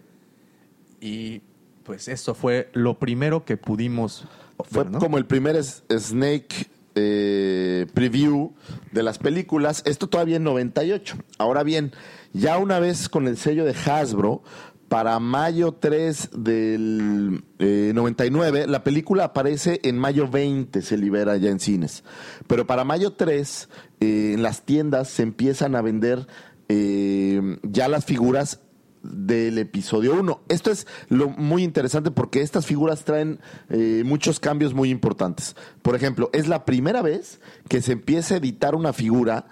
Y pues eso fue lo primero que pudimos Fue ver, ¿no? como el primer Snake eh, preview de las películas. Esto todavía en 98. Ahora bien, ya una vez con el sello de Hasbro, para mayo 3 del eh, 99, la película aparece en mayo 20, se libera ya en cines. Pero para mayo 3, eh, en las tiendas se empiezan a vender eh, ya las figuras del episodio 1. Esto es lo muy interesante porque estas figuras traen eh, muchos cambios muy importantes. Por ejemplo, es la primera vez que se empieza a editar una figura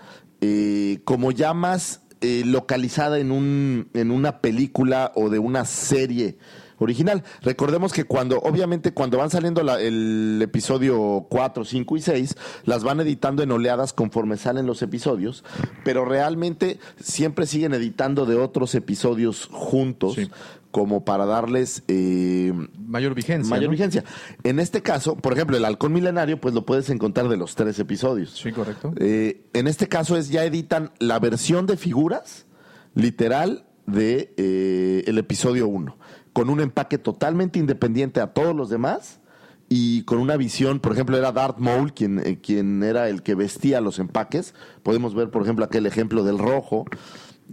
como ya más eh, localizada en, un, en una película o de una serie original. Recordemos que cuando, obviamente, cuando van saliendo la- el episodio 4, 5 y 6, las van editando en oleadas conforme salen los episodios, pero realmente siempre siguen editando de otros episodios juntos, Sí. Como para darles eh, Mayor vigencia. mayor ¿no? vigencia. En este caso, por ejemplo, el halcón milenario, pues lo puedes encontrar de los tres episodios. Sí, correcto. Eh, en este caso es ya editan la versión de figuras literal de eh, el episodio 1, con un empaque totalmente independiente a todos los demás y con una visión, por ejemplo, era Darth Maul quien, eh, quien era el que vestía los empaques. Podemos ver, por ejemplo, aquel ejemplo del rojo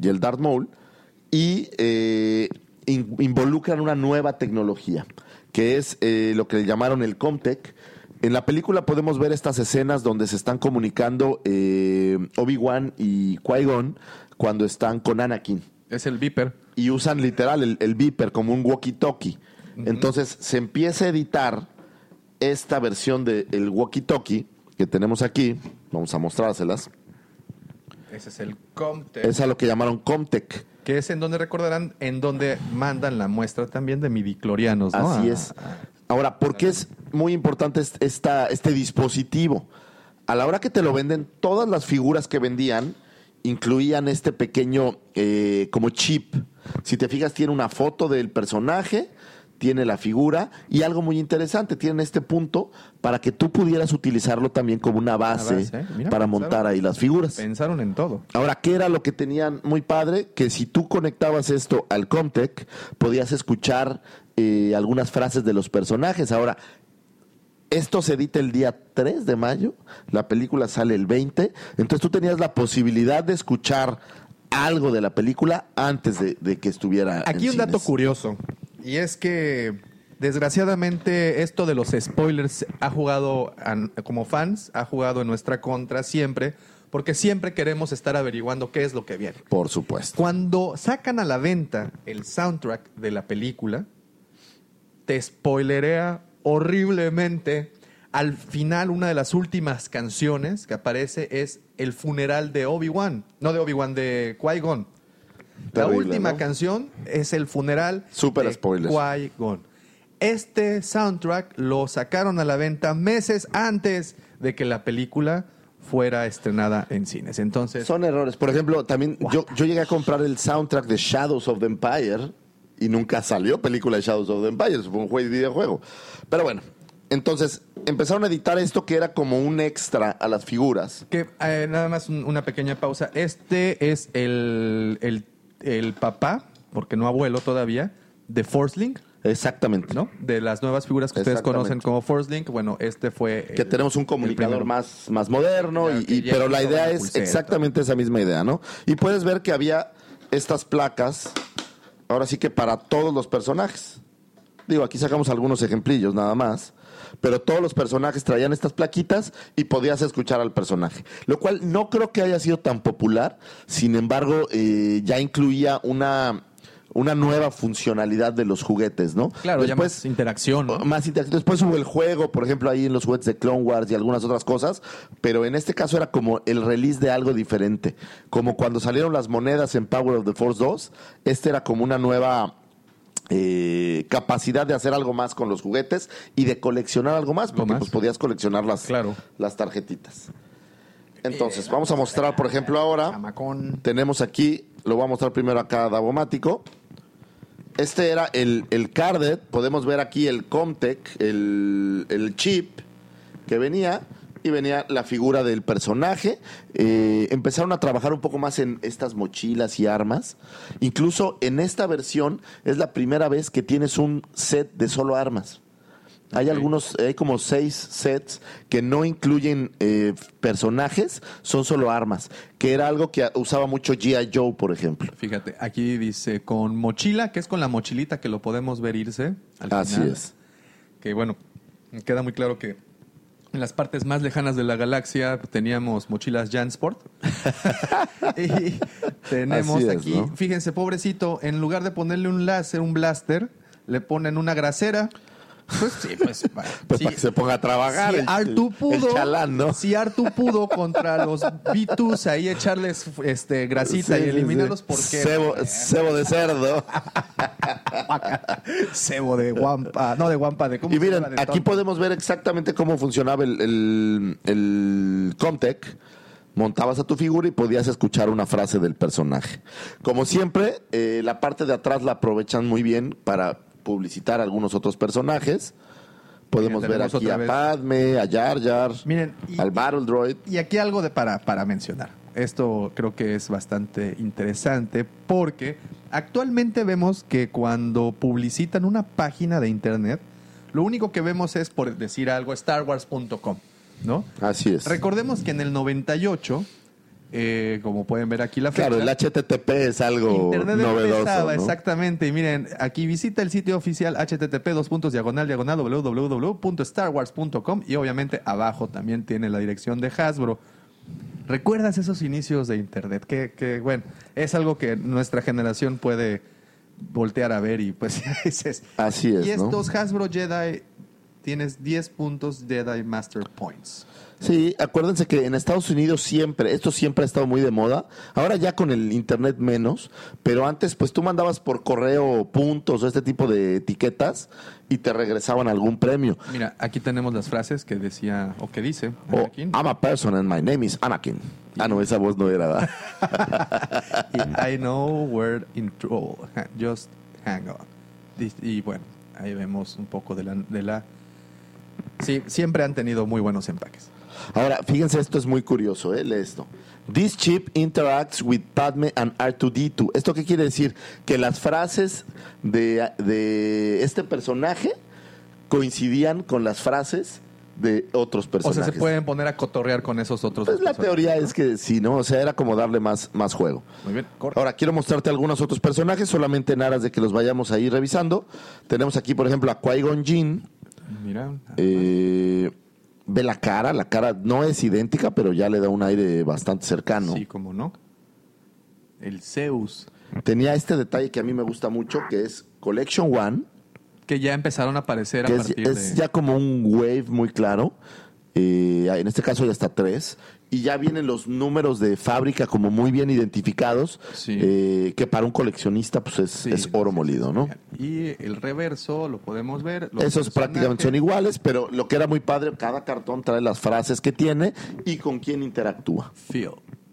y el Darth Maul. Y eh, in- involucran una nueva tecnología, que es eh, lo que le llamaron el Comtech. En la película podemos ver estas escenas donde se están comunicando eh, Obi-Wan y Qui-Gon cuando están con Anakin Es el Viper. y usan literal el, el Viper como un walkie-talkie. Entonces se empieza a editar esta versión del walkie-talkie que tenemos aquí. Vamos a mostrárselas. Ese es el Comtech. Es a lo que llamaron Comtech. Que es en donde recordarán, en donde mandan la muestra también de midiclorianos, ¿no? Así Ah, es. Ahora, ¿por qué es muy importante est- esta, este dispositivo? A la hora que te lo venden, todas las figuras que vendían incluían este pequeño eh, como chip. Si te fijas, tiene una foto del personaje, tiene la figura y algo muy interesante, tienen este punto para que tú pudieras utilizarlo también como una base, base, ¿eh? Mira, para pensaron. montar ahí las figuras. Pensaron en todo. Ahora, ¿qué era lo que tenían muy padre? Que si tú conectabas esto al Comtech, podías escuchar eh, algunas frases de los personajes. Ahora, esto se edita el día 3 de mayo, la película sale el 20, entonces tú tenías la posibilidad de escuchar algo de la película antes de, de que estuviera. Aquí en un dato curioso. Y es que, desgraciadamente, esto de los spoilers ha jugado, como fans, ha jugado en nuestra contra siempre, porque siempre queremos estar averiguando qué es lo que viene. Por supuesto. Cuando sacan a la venta el soundtrack de la película, te spoilerea horriblemente. Al final, una de las últimas canciones que aparece es el funeral de Obi-Wan. No de Obi-Wan, de Qui-Gon. La última ¿no? canción es el funeral Súper de spoiler. Qui-Gon. Este soundtrack lo sacaron a la venta meses antes de que la película fuera estrenada en cines. Entonces, Son errores. Por ejemplo, también yo, yo llegué a comprar el soundtrack de Shadows of the Empire y nunca salió película de Shadows of the Empire, fue un juego de videojuego. Pero bueno, entonces empezaron a editar esto que era como un extra a las figuras. Que eh, nada más un- una pequeña pausa. Este es el, el, el papá, porque no abuelo todavía, de Force Link, Exactamente. ¿no? De las nuevas figuras que ustedes conocen como Force Link. Bueno, este fue. Que tenemos un comunicador más, más moderno, y, pero la idea es pulsera exactamente esa misma idea, ¿no? Y puedes ver que había estas placas, ahora sí que para todos los personajes. Digo, aquí sacamos algunos ejemplillos nada más, pero todos los personajes traían estas plaquitas y podías escuchar al personaje. Lo cual no creo que haya sido tan popular, sin embargo, eh, ya incluía una, una nueva funcionalidad de los juguetes, ¿no? Claro, ya Después, más interacción. ¿no? más interactivo. Después hubo el juego, por ejemplo, ahí en los juguetes de Clone Wars y algunas otras cosas, pero en este caso era como el release de algo diferente. Como cuando salieron las monedas en Power of the Force 2, este era como una nueva eh, capacidad de hacer algo más con los juguetes y de coleccionar algo más, porque más. pues podías coleccionar las, Claro. las tarjetitas. Entonces, vamos a mostrar, por ejemplo, ahora. Chamacón. Tenemos aquí, lo voy a mostrar primero acá a Davomático. Este era el, el Cardet. Podemos ver aquí el Comtech, el, el chip que venía. Y venía la figura del personaje. Eh, empezaron a trabajar un poco más en estas mochilas y armas. Incluso en esta versión es la primera vez que tienes un set de solo armas. Hay algunos, hay como seis sets que no incluyen eh, personajes, son solo armas, que era algo que usaba mucho G.I. Joe, por ejemplo. Fíjate, aquí dice con mochila, que es con la mochilita que lo podemos ver irse. Al Así final. es. Que bueno, queda muy claro que en las partes más lejanas de la galaxia teníamos mochilas Jansport. y tenemos es, aquí, ¿no? fíjense, pobrecito, en lugar de ponerle un láser, un blaster, le ponen una grasera. Pues sí, pues. bueno, Pues sí. para que se ponga a trabajar. Si el- Artu pudo, el chalán, ¿no? si Artu pudo contra los B2s ahí echarles este grasita Sí, y eliminarlos porque Cebo, cebo de cerdo. cebo de guampa, no de guampa, de cómo Y miren, aquí tonto. podemos ver exactamente cómo funcionaba el, el, el Comtech. Montabas a tu figura y podías escuchar una frase del personaje. Como siempre, eh, la parte de atrás la aprovechan muy bien para publicitar algunos otros personajes. Podemos Miren, ver aquí a vez. Padme, a Jar Jar, Miren, y- al Battle Droid. Y aquí algo de para, para mencionar. Esto creo que es bastante interesante porque actualmente vemos que cuando publicitan una página de internet, lo único que vemos es, por decir algo, starwars.com, ¿no? Así es. Recordemos que en el 98, eh, como pueden ver aquí la fecha, Claro, el HTTP es algo Internet novedoso. ¿no? exactamente. Y miren, aquí visita el sitio oficial http dos puntos diagonal diagonal www.starwars.com y obviamente abajo también tiene la dirección de Hasbro. ¿Recuerdas esos inicios de Internet? Que, que, bueno, es algo que nuestra generación puede voltear a ver y pues dices... Así es, Y ¿no? estos Hasbro Jedi tienes 10 puntos Jedi Master Points. Sí, acuérdense que en Estados Unidos siempre, esto siempre ha estado muy de moda. Ahora ya con el internet menos, pero antes pues tú mandabas por correo puntos o este tipo de etiquetas y te regresaban algún premio. Mira, aquí tenemos las frases que decía o que dice O Anakin. I'm a person and my name is Anakin. Ah, no, esa voz no era. I know we're in trouble. Ha- Just hang on. Y bueno, ahí vemos un poco de la, de la... Sí, siempre han tenido muy buenos empaques. Ahora, fíjense, esto es muy curioso, ¿eh? Lee esto. This chip interacts with Padme and R2D2. ¿Esto qué quiere decir? Que las frases de, de este personaje coincidían con las frases de otros O personajes. sea, se pueden poner a cotorrear con esos otros. Pues la personajes, teoría es que sí, ¿no? O sea, era como darle más, más juego. Muy bien, corre. Ahora, quiero mostrarte algunos otros personajes, solamente en aras de que los vayamos ahí revisando. Tenemos aquí, por ejemplo, a Qui-Gon Jinn. Mira. Eh, ve la cara, la cara no es idéntica, pero ya le da un aire bastante cercano. Sí, como no. El Zeus. Tenía este detalle que a mí me gusta mucho, que es Collection One, Que ya empezaron a aparecer a es, partir es de... ya como un wave muy claro. Eh, en este caso ya está tres. Y ya vienen los números de fábrica como muy bien identificados, Sí. eh, que para un coleccionista pues es, Sí, es oro sí, molido, ¿no? Y el reverso lo podemos ver. los Esos prácticamente son iguales, pero lo que era muy padre, cada cartón trae las frases que tiene y con quién interactúa. Feel,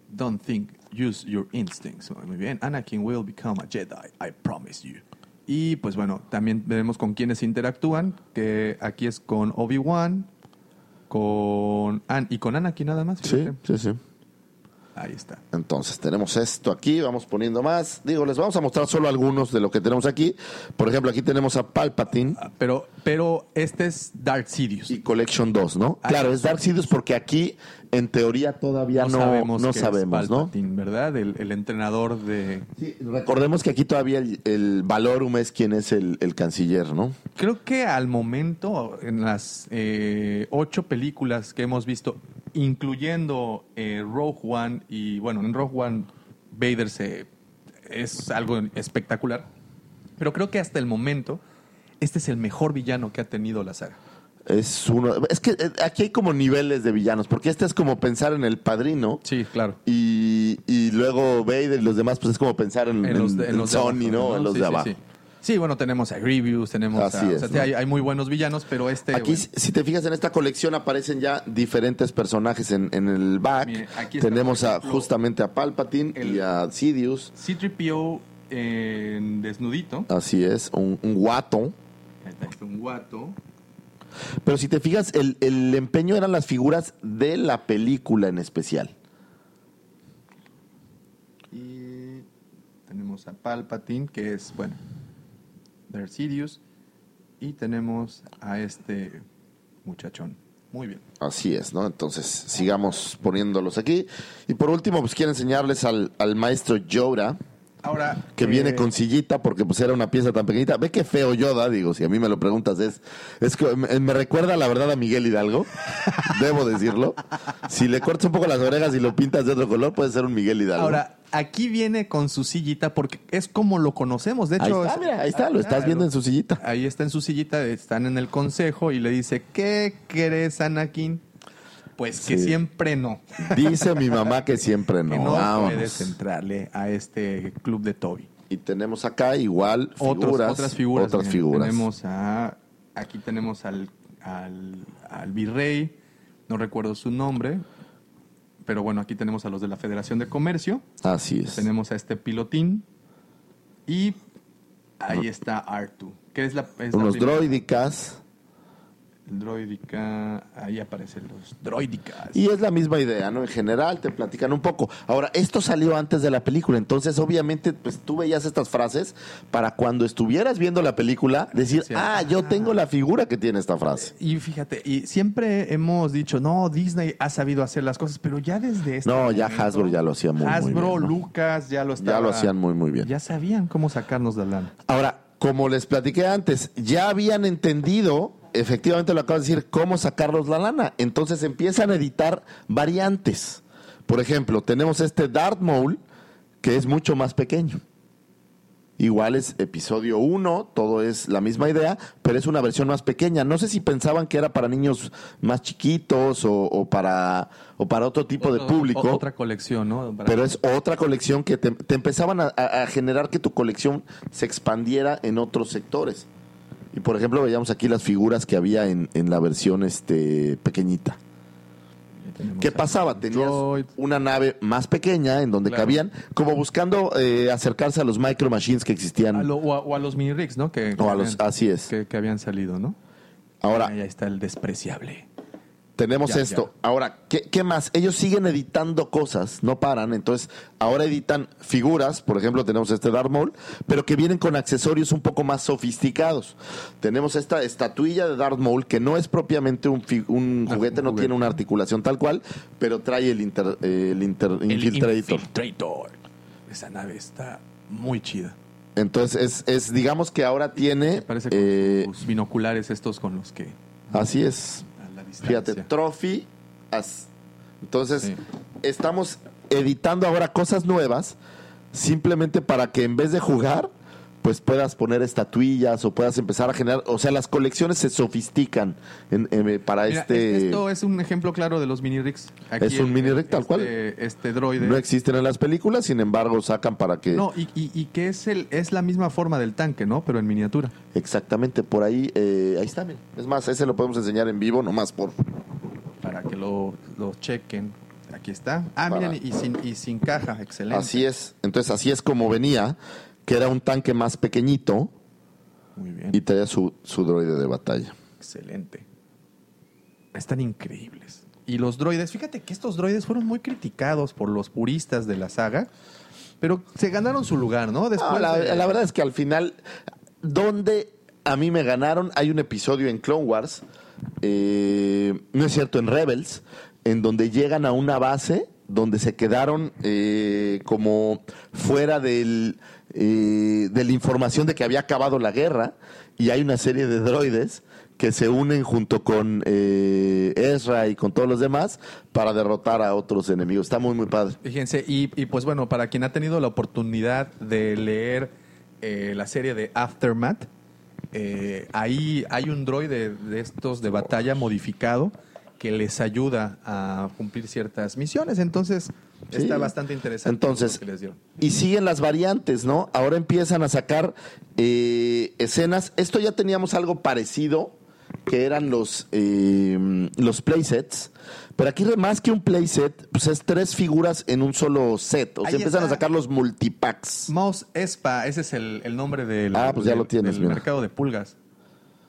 don't think, use your instincts. Muy bien. Anakin will become a Jedi, I promise you. Y pues bueno, también veremos con quiénes interactúan, que aquí es con Obi-Wan, con An y con Anakin nada más. Sí, fíjate. sí, sí. Ahí está. Entonces tenemos esto aquí, vamos poniendo más. Digo, les vamos a mostrar solo algunos de lo que tenemos aquí. Por ejemplo, aquí tenemos a Palpatine Ah, Pero, pero este es Darth Sidious. y Collection 2, ¿no? Ah, Claro, es Dark Sidious porque aquí en teoría todavía no, sabemos, no es. Palpatine, ¿verdad? El, el entrenador de... Sí, recordemos que aquí todavía el, el Valorum es quien es el, el canciller, ¿no? Creo que al momento, en las eh, ocho películas que hemos visto, incluyendo eh, Rogue One, y bueno, en Rogue One Vader se, es algo espectacular, pero creo que hasta el momento este es el mejor villano que ha tenido la saga. Es uno. Es que eh, aquí hay como niveles de villanos, porque este es como pensar en el padrino. Sí, claro. Y, y luego Vader y los demás, pues es como pensar en, En los de, en Sony, abajo, ¿no? En los Sí, de abajo. Sí, Sí, bueno, tenemos a Grievous, tenemos Así a... o es, sea, ¿no? hay, hay muy buenos villanos, pero este... Aquí, bueno, si te fijas en esta colección, aparecen ya diferentes personajes en, en el back. Mire, aquí Tenemos a, justamente a Palpatine y a Sidious. C-3PO en desnudito. Así es, un, un guato. Un guato. Pero si te fijas, el, el empeño eran las figuras de la película en especial. Y tenemos a Palpatine, que es, bueno, Y tenemos a este muchachón. Muy bien. Así es, ¿no? Entonces, sigamos poniéndolos aquí. Y por último, pues quiero enseñarles al, al maestro Yoda, Ahora. que eh, viene con sillita porque pues era una pieza tan pequeñita. Ve qué feo Yoda, digo, si a mí me lo preguntas, es, es que me, me recuerda la verdad a Miguel Hidalgo, debo decirlo. Si le cortas un poco las orejas y lo pintas de otro color, puede ser un Miguel Hidalgo. Ahora, aquí viene con su sillita porque es como lo conocemos. De ahí hecho, está, es- mira, ahí está, lo estás Ah, viendo en su sillita. Ahí está en su sillita, están en el consejo y le dice, ¿qué crees, Anakin? Pues que Sí. siempre no. Dice mi mamá que siempre no. que no Vámonos. puedes entrarle a este club de Toby. Y tenemos acá igual Otros- otras figuras. Otras figuras. Tenemos a, aquí tenemos al, al, al virrey, no recuerdo su nombre, pero bueno, aquí tenemos a los de la Federación de Comercio, Así es. tenemos a este pilotín y ahí está Artu, que es la, es Unos droidicas. Droidica, ahí aparecen los droidicas. Y es la misma idea, ¿no? En general te platican un poco. Ahora, esto salió antes de la película, entonces obviamente pues tú veías estas frases para cuando estuvieras viendo la película decir, Sí. ah, yo tengo la figura que tiene esta frase. Y fíjate, y siempre hemos dicho, no, Disney ha sabido hacer las cosas, pero ya desde este No, ya momento, Hasbro ya lo hacía muy, muy Hasbro, bien, ¿no? Lucas, ya lo estaba, Ya lo hacían muy, muy bien. Ya sabían cómo sacarnos de lana. Ahora, como les platiqué antes, ya habían entendido, efectivamente lo acabo de decir, cómo sacarlos la lana. Entonces empiezan a editar variantes. Por ejemplo, tenemos este Darth Maul, que es mucho más pequeño. igual es episodio 1, todo es la misma idea, pero es una versión más pequeña. No sé si pensaban que era para niños más chiquitos o, o para, o para otro tipo de público. o- Otra colección, ¿no? Para- Pero es otra colección que te, te empezaban a generar que tu colección se expandiera en otros sectores. Y por ejemplo, veíamos aquí las figuras que había en, en la versión este pequeñita. ¿Qué pasaba? Tenías una nave más pequeña en donde Claro. cabían, como buscando eh, acercarse a los micro machines que existían. A lo- o, a, o a los mini rigs, ¿no? Que, que O a los- habían- así es. Que, que habían salido, ¿no? Ahora, Ahí está el despreciable. Tenemos Ya, esto. Ahora, ¿qué, qué más? Ellos siguen editando cosas, no paran. Entonces, ahora editan figuras, por ejemplo, tenemos este Darth Maul, pero que vienen con accesorios un poco más sofisticados. Tenemos esta estatuilla de Darth Maul, que no es propiamente un, fi- un Ah, juguete, un no juguete. tiene una articulación tal cual, pero trae el, inter- eh, el inter- El Infiltrator. Infiltrator. Esa nave está muy chida. Entonces, es, es, digamos que ahora tiene... Parece con eh, binoculares estos con los que así es. Distancia. Fíjate, trophy. as- Entonces, Sí. estamos editando ahora cosas nuevas simplemente para que en vez de jugar, pues puedas poner estatuillas o puedas empezar a generar, o sea, las colecciones se sofistican en- en- para Mira, este... Esto es un ejemplo claro de los mini rigs. Aquí Es un el- mini rig tal este- cual. Este droide. No existen en las películas, sin embargo, sacan para que... No, y, y- y que es el es la misma forma del tanque, ¿no? Pero en miniatura. Exactamente, por ahí, eh, ahí está. Es más, ese lo podemos enseñar en vivo, nomás por... Para que lo, lo chequen. Aquí está. Ah, Para- miren, y sin, y sin caja. Excelente. Así es. Entonces, así es como venía, que era un tanque más pequeñito Muy bien. y traía su, su droide de batalla. Excelente. Están increíbles. Y los droides, fíjate que estos droides fueron muy criticados por los puristas de la saga, pero se ganaron su lugar, ¿no? Después No, la, de- la verdad es que al final, donde a mí me ganaron, hay un episodio en Clone Wars, eh, no es cierto, en Rebels, en donde llegan a una base donde se quedaron eh, como fuera del, eh, de la información de que había acabado la guerra y hay una serie de droides que se unen junto con eh, Ezra y con todos los demás para derrotar a otros enemigos. Está muy, muy padre. Fíjense, y, pues bueno, para quien ha tenido la oportunidad de leer eh, la serie de Aftermath, eh, ahí hay un droide de estos de batalla modificado que les ayuda a cumplir ciertas misiones. Entonces, Sí. está bastante interesante Entonces, que les y siguen las variantes, ¿no? Ahora empiezan a sacar eh, escenas. Esto ya teníamos algo parecido, que eran los, eh, los playsets. Pero aquí más que un playset, pues es tres figuras en un solo set. O sea, Ahí empiezan a sacar los multipacks. Mouse Espa, ese es el, el nombre del, Ah, pues ya del- lo tienes, del mercado de pulgas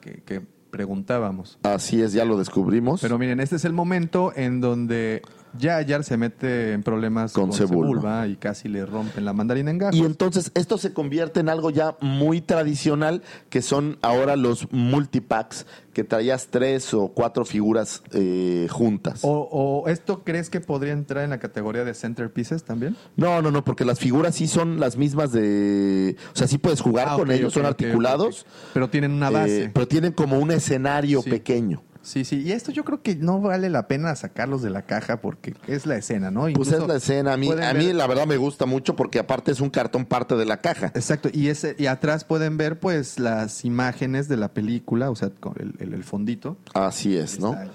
que, que preguntábamos. Así es, ya lo descubrimos. Pero miren, este es el momento en donde Jar Jar se mete en problemas Con con, Sebulba. Sebulba y casi le rompen la mandarina en gajos. Y entonces esto se convierte en algo ya muy tradicional, que son ahora los multipacks, que traías tres o cuatro figuras eh, juntas. o, o esto crees que podría entrar en la categoría de centerpieces también? No, no, no, porque las figuras sí son las mismas de... O sea, sí puedes jugar Ah, con ellos, son articulados. Pero tienen una eh, base. pero tienen como un escenario Sí. pequeño. Sí, sí. Y esto yo creo que no vale la pena sacarlos de la caja porque es la escena, ¿no? Pues es la escena. A mí, a mí ver- la verdad me gusta mucho porque aparte es un cartón parte de la caja. Exacto, y ese y atrás pueden ver pues las imágenes de la película, o sea, con el, el- el fondito. Así es, ¿no? Ahí.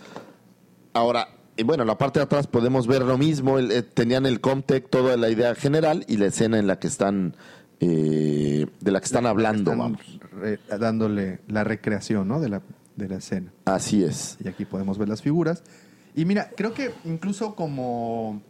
Ahora, y bueno, en la parte de atrás podemos ver lo mismo. el- eh, tenían el Comtech, toda la idea general y la escena en la que están, eh, de la que están hablando, Están vamos. re- dándole la recreación, ¿no? De la, de la escena. Así es. Y aquí podemos ver las figuras. Y mira, creo que incluso como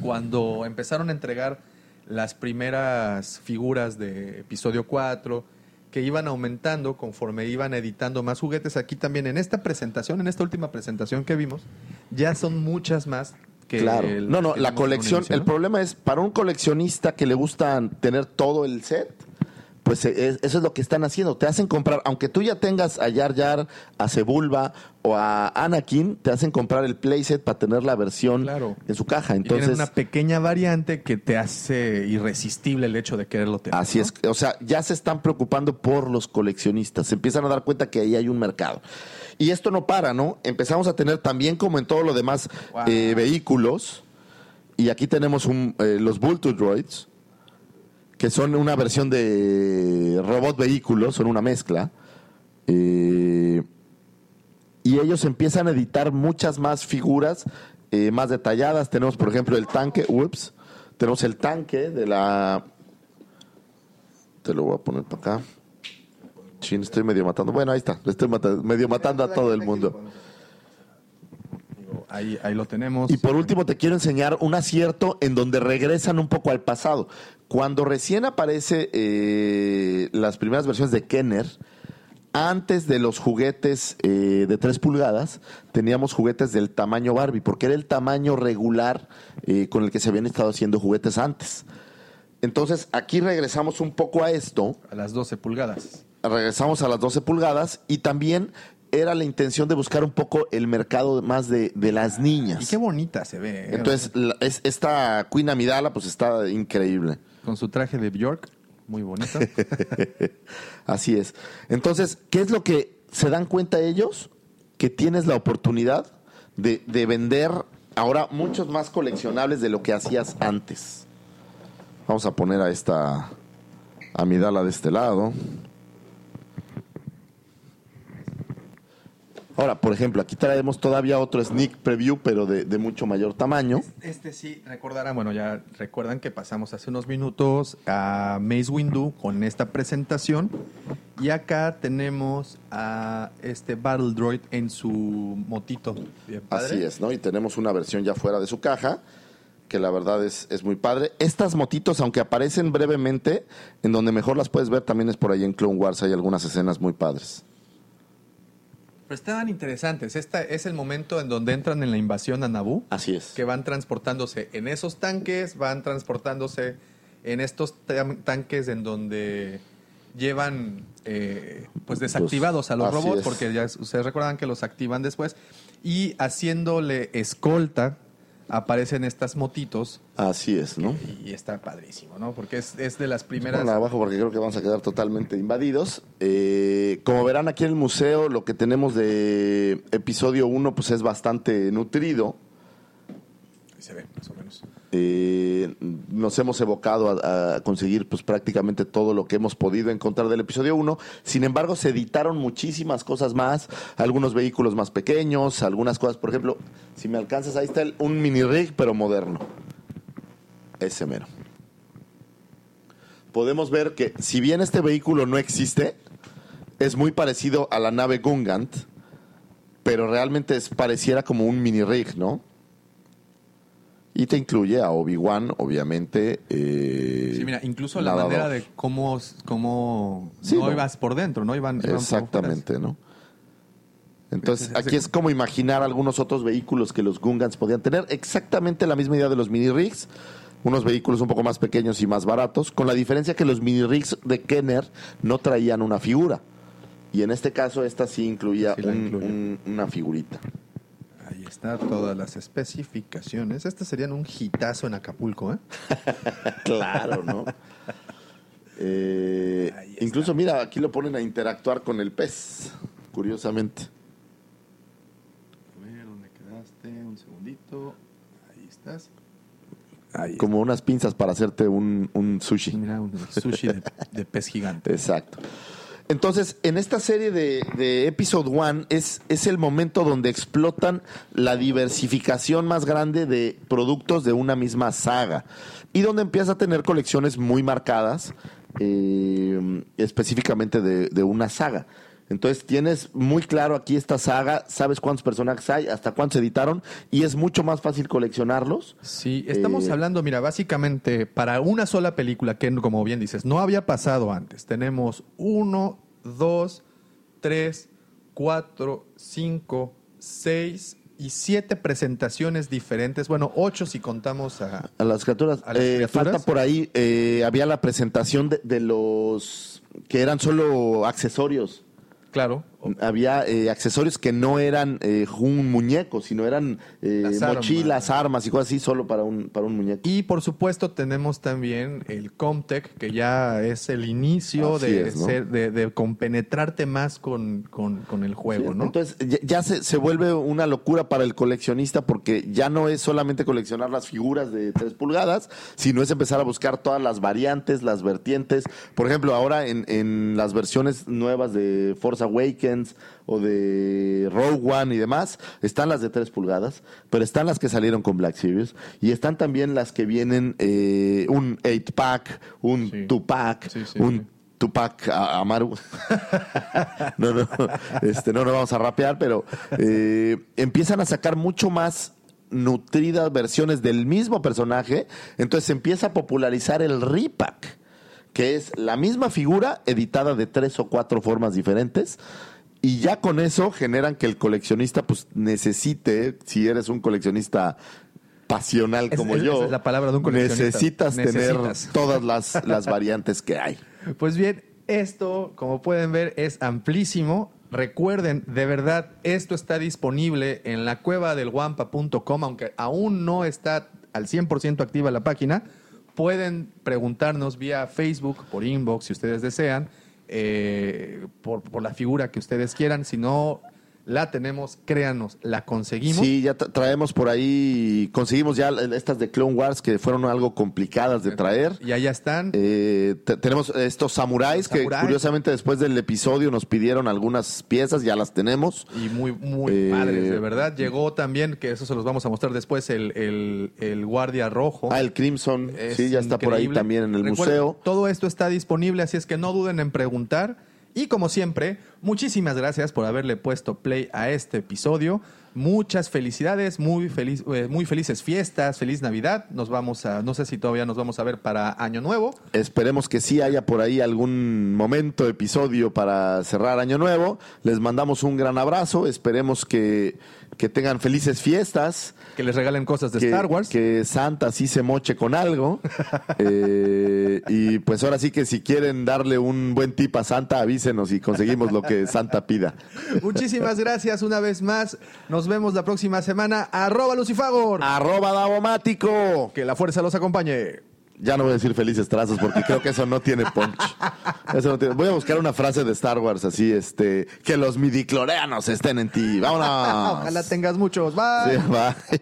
cuando empezaron a entregar las primeras figuras de episodio 4, que iban aumentando conforme iban editando más juguetes, aquí también en esta presentación, en esta última presentación que vimos, ya son muchas más que... claro. el- no, no, la colección, inicio, el problema es para un coleccionista que le gusta tener todo el set, pues eh, es- eso es lo que están haciendo. Te hacen comprar, aunque tú ya tengas a Yar Yar, a Sebulba o a Anakin, te hacen comprar el playset para tener la versión Claro. en su caja. Y Entonces, una pequeña variante que te hace irresistible el hecho de quererlo tener. Así ¿no? es, o sea, ya se están preocupando por los coleccionistas, se empiezan a dar cuenta que ahí hay un mercado. Y esto no para, ¿no? Empezamos a tener también como en todo lo demás Wow. eh, vehículos, y aquí tenemos un, eh, los Vulture Droids, que son una versión de robot vehículo, son una mezcla. Eh, y ellos empiezan a editar muchas más figuras eh, más detalladas. Tenemos, por ejemplo, el tanque, ups, tenemos el tanque de la... Te lo voy a poner para acá. Chin, estoy medio matando. Bueno, ahí está, estoy mata- medio matando a todo el mundo. Ahí, ahí lo tenemos. Y por último te quiero enseñar un acierto en donde regresan un poco al pasado. Cuando recién aparece eh, las primeras versiones de Kenner, antes de los juguetes eh, de 3 pulgadas, teníamos juguetes del tamaño Barbie, porque era el tamaño regular eh, con el que se habían estado haciendo juguetes antes. Entonces aquí regresamos un poco a esto a las 12 pulgadas. regresamos a las 12 pulgadas y también era la intención de buscar un poco el mercado más de, de las niñas. Y qué bonita se ve. ¿eh? Entonces, la- es, esta Queen Amidala, pues está increíble. Con su traje de Bjork, muy bonito. Así es. Entonces, ¿qué es lo que se dan cuenta ellos? Que tienes la oportunidad de, de vender ahora muchos más coleccionables de lo que hacías antes. Vamos a poner a esta Amidala de este lado. Ahora, por ejemplo, aquí traemos todavía otro sneak preview, pero de, de mucho mayor tamaño. Este sí, recordarán, bueno, ya recuerdan que pasamos hace unos minutos a Maze Windu con esta presentación. Y acá tenemos a este Battle Droid en su motito. Bien padre. Así es, ¿no? Y tenemos una versión ya fuera de su caja, que la verdad es, es muy padre. Estas motitos, aunque aparecen brevemente, en donde mejor las puedes ver también es por ahí en Clone Wars, hay algunas escenas muy padres. Pero estaban interesantes. Este es el momento en donde entran en la invasión a Naboo. Así es. que van transportándose en esos tanques, van transportándose en estos tanques en donde llevan eh, pues desactivados a los así robots, es. porque ya ustedes recuerdan que los activan después, y haciéndole escolta aparecen estas motitos Así es, ¿no? y está padrísimo, ¿no? Porque es, es de las primeras... Ponla abajo porque creo que vamos a quedar totalmente invadidos. Eh, como verán aquí en el museo, lo que tenemos de episodio 1 pues es bastante nutrido. Ahí se ve, más o menos. Eh, nos hemos evocado a, conseguir pues prácticamente todo lo que hemos podido encontrar del episodio 1. Sin embargo, se editaron muchísimas cosas más, algunos vehículos más pequeños, algunas cosas, por ejemplo, si me alcanzas, ahí está un mini rig pero moderno. Ese mero. Podemos ver que si bien este vehículo no existe, es muy parecido a la nave Gungant, pero realmente es, pareciera como un mini rig, ¿no? Y te incluye a Obi-Wan, obviamente. eh, Sí, mira, incluso la manera de cómo, cómo Sí, no no. ibas por dentro, ¿no? Iban, iban. Exactamente, ¿no? Entonces, aquí es como imaginar algunos otros vehículos que los Gungans podían tener. Exactamente la misma idea de los mini rigs. Unos vehículos un poco más pequeños y más baratos, con la diferencia que los mini rigs de Kenner no traían una figura. Y en este caso, esta sí incluía Sí la un- incluye. un- una figurita. Ahí está todas las especificaciones. Estas serían un hitazo en Acapulco, ¿eh? Claro, ¿no? Eh, incluso, mira, aquí lo ponen a interactuar con el pez, curiosamente. A ver, ¿dónde quedaste? Un segundito. Ahí estás. Ahí Como unas pinzas para hacerte un, sushi. Mira, un sushi de, de pez gigante. Exacto. Entonces, en esta serie de, de Episode One es, es el momento donde explotan la diversificación más grande de productos de una misma saga y donde empieza a tener colecciones muy marcadas eh, específicamente de, de una saga. Entonces tienes muy claro aquí esta saga, sabes cuántos personajes hay, hasta cuántos editaron y es mucho más fácil coleccionarlos. Sí, estamos Eh, hablando, mira, básicamente para una sola película que, como bien dices, no había pasado antes. Tenemos uno, dos, tres, cuatro, cinco, seis y siete presentaciones diferentes. Bueno, ocho si contamos a... A las criaturas. ¿A las Eh, criaturas? Falta por ahí, eh, había la presentación de, de los que eran solo accesorios. Claro, había eh, accesorios que no eran eh, un muñeco, sino eran eh, armas. mochilas, armas y cosas así, solo para un, para un muñeco. Y por supuesto tenemos también el Comtech, que ya es el inicio de, es, ¿no? ser- de, de compenetrarte más con, con- con el juego, Sí, ¿no? Entonces ya, ya se, se vuelve una locura para el coleccionista porque ya no es solamente coleccionar las figuras de 3 pulgadas, sino es empezar a buscar todas las variantes, las vertientes. Por ejemplo, ahora en, en las versiones nuevas de Force Awakens o de Rogue One y demás, están las de 3 pulgadas, pero están las que salieron con Black Series y están también las que vienen eh, un 8-pack, un Sí. 2-pack, Sí, sí, un. Tupac Amaru. no, no, este, no nos vamos a rapear, pero eh, empiezan a sacar mucho más nutridas versiones del mismo personaje. Entonces se empieza a popularizar el repack, que es la misma figura editada de tres o cuatro formas diferentes. Y ya con eso generan que el coleccionista pues necesite, si eres un coleccionista pasional Es- como es- yo, esa es la palabra de un coleccionista. necesitas, Necesitas. tener todas las, las variantes que hay. Pues bien, esto, como pueden ver, es amplísimo. Recuerden, de verdad, esto está disponible en la cueva del guampa.com, aunque aún no está al 100% activa la página. Pueden preguntarnos vía Facebook, por inbox, si ustedes desean, eh, por, por la figura que ustedes quieran. Si no la tenemos, créanos, la conseguimos. Sí, ya tra- traemos por ahí, conseguimos ya estas de Clone Wars que fueron algo complicadas de traer. Y allá están. Eh, te- tenemos estos samuráis que samuráis. curiosamente después del episodio nos pidieron algunas piezas, ya las tenemos. Y muy, muy Eh, padres, de verdad. Llegó también, que eso se los vamos a mostrar después, el, el- el guardia rojo. Ah, el Crimson, Es sí, ya está por ahí también en el Recuerden, museo. Todo esto está disponible, así es que no duden en preguntar. Y como siempre, muchísimas gracias por haberle puesto play a este episodio. Muchas felicidades, muy, feliz, eh, muy felices fiestas, feliz Navidad. Nos vamos a, no sé si todavía nos vamos a ver para Año Nuevo. Esperemos que sí haya por ahí algún momento, episodio para cerrar Año Nuevo. Les mandamos un gran abrazo, esperemos que, que tengan felices fiestas. Que les regalen cosas de que, Star Wars. que Santa sí se moche con algo. Eh, y pues ahora sí que si quieren darle un buen tip a Santa, avísenos y conseguimos lo que Santa pida. Muchísimas gracias una vez más. Nos vemos la próxima semana. Arroba Lucifagor. Arroba Davomático. Que la fuerza los acompañe. Ya no voy a decir felices trazos porque creo que eso no tiene punch. Eso no tiene- Voy a buscar una frase de Star Wars así, este, que los midicloreanos estén en ti. Vámonos. Ojalá tengas muchos. Bye. Sí, bye.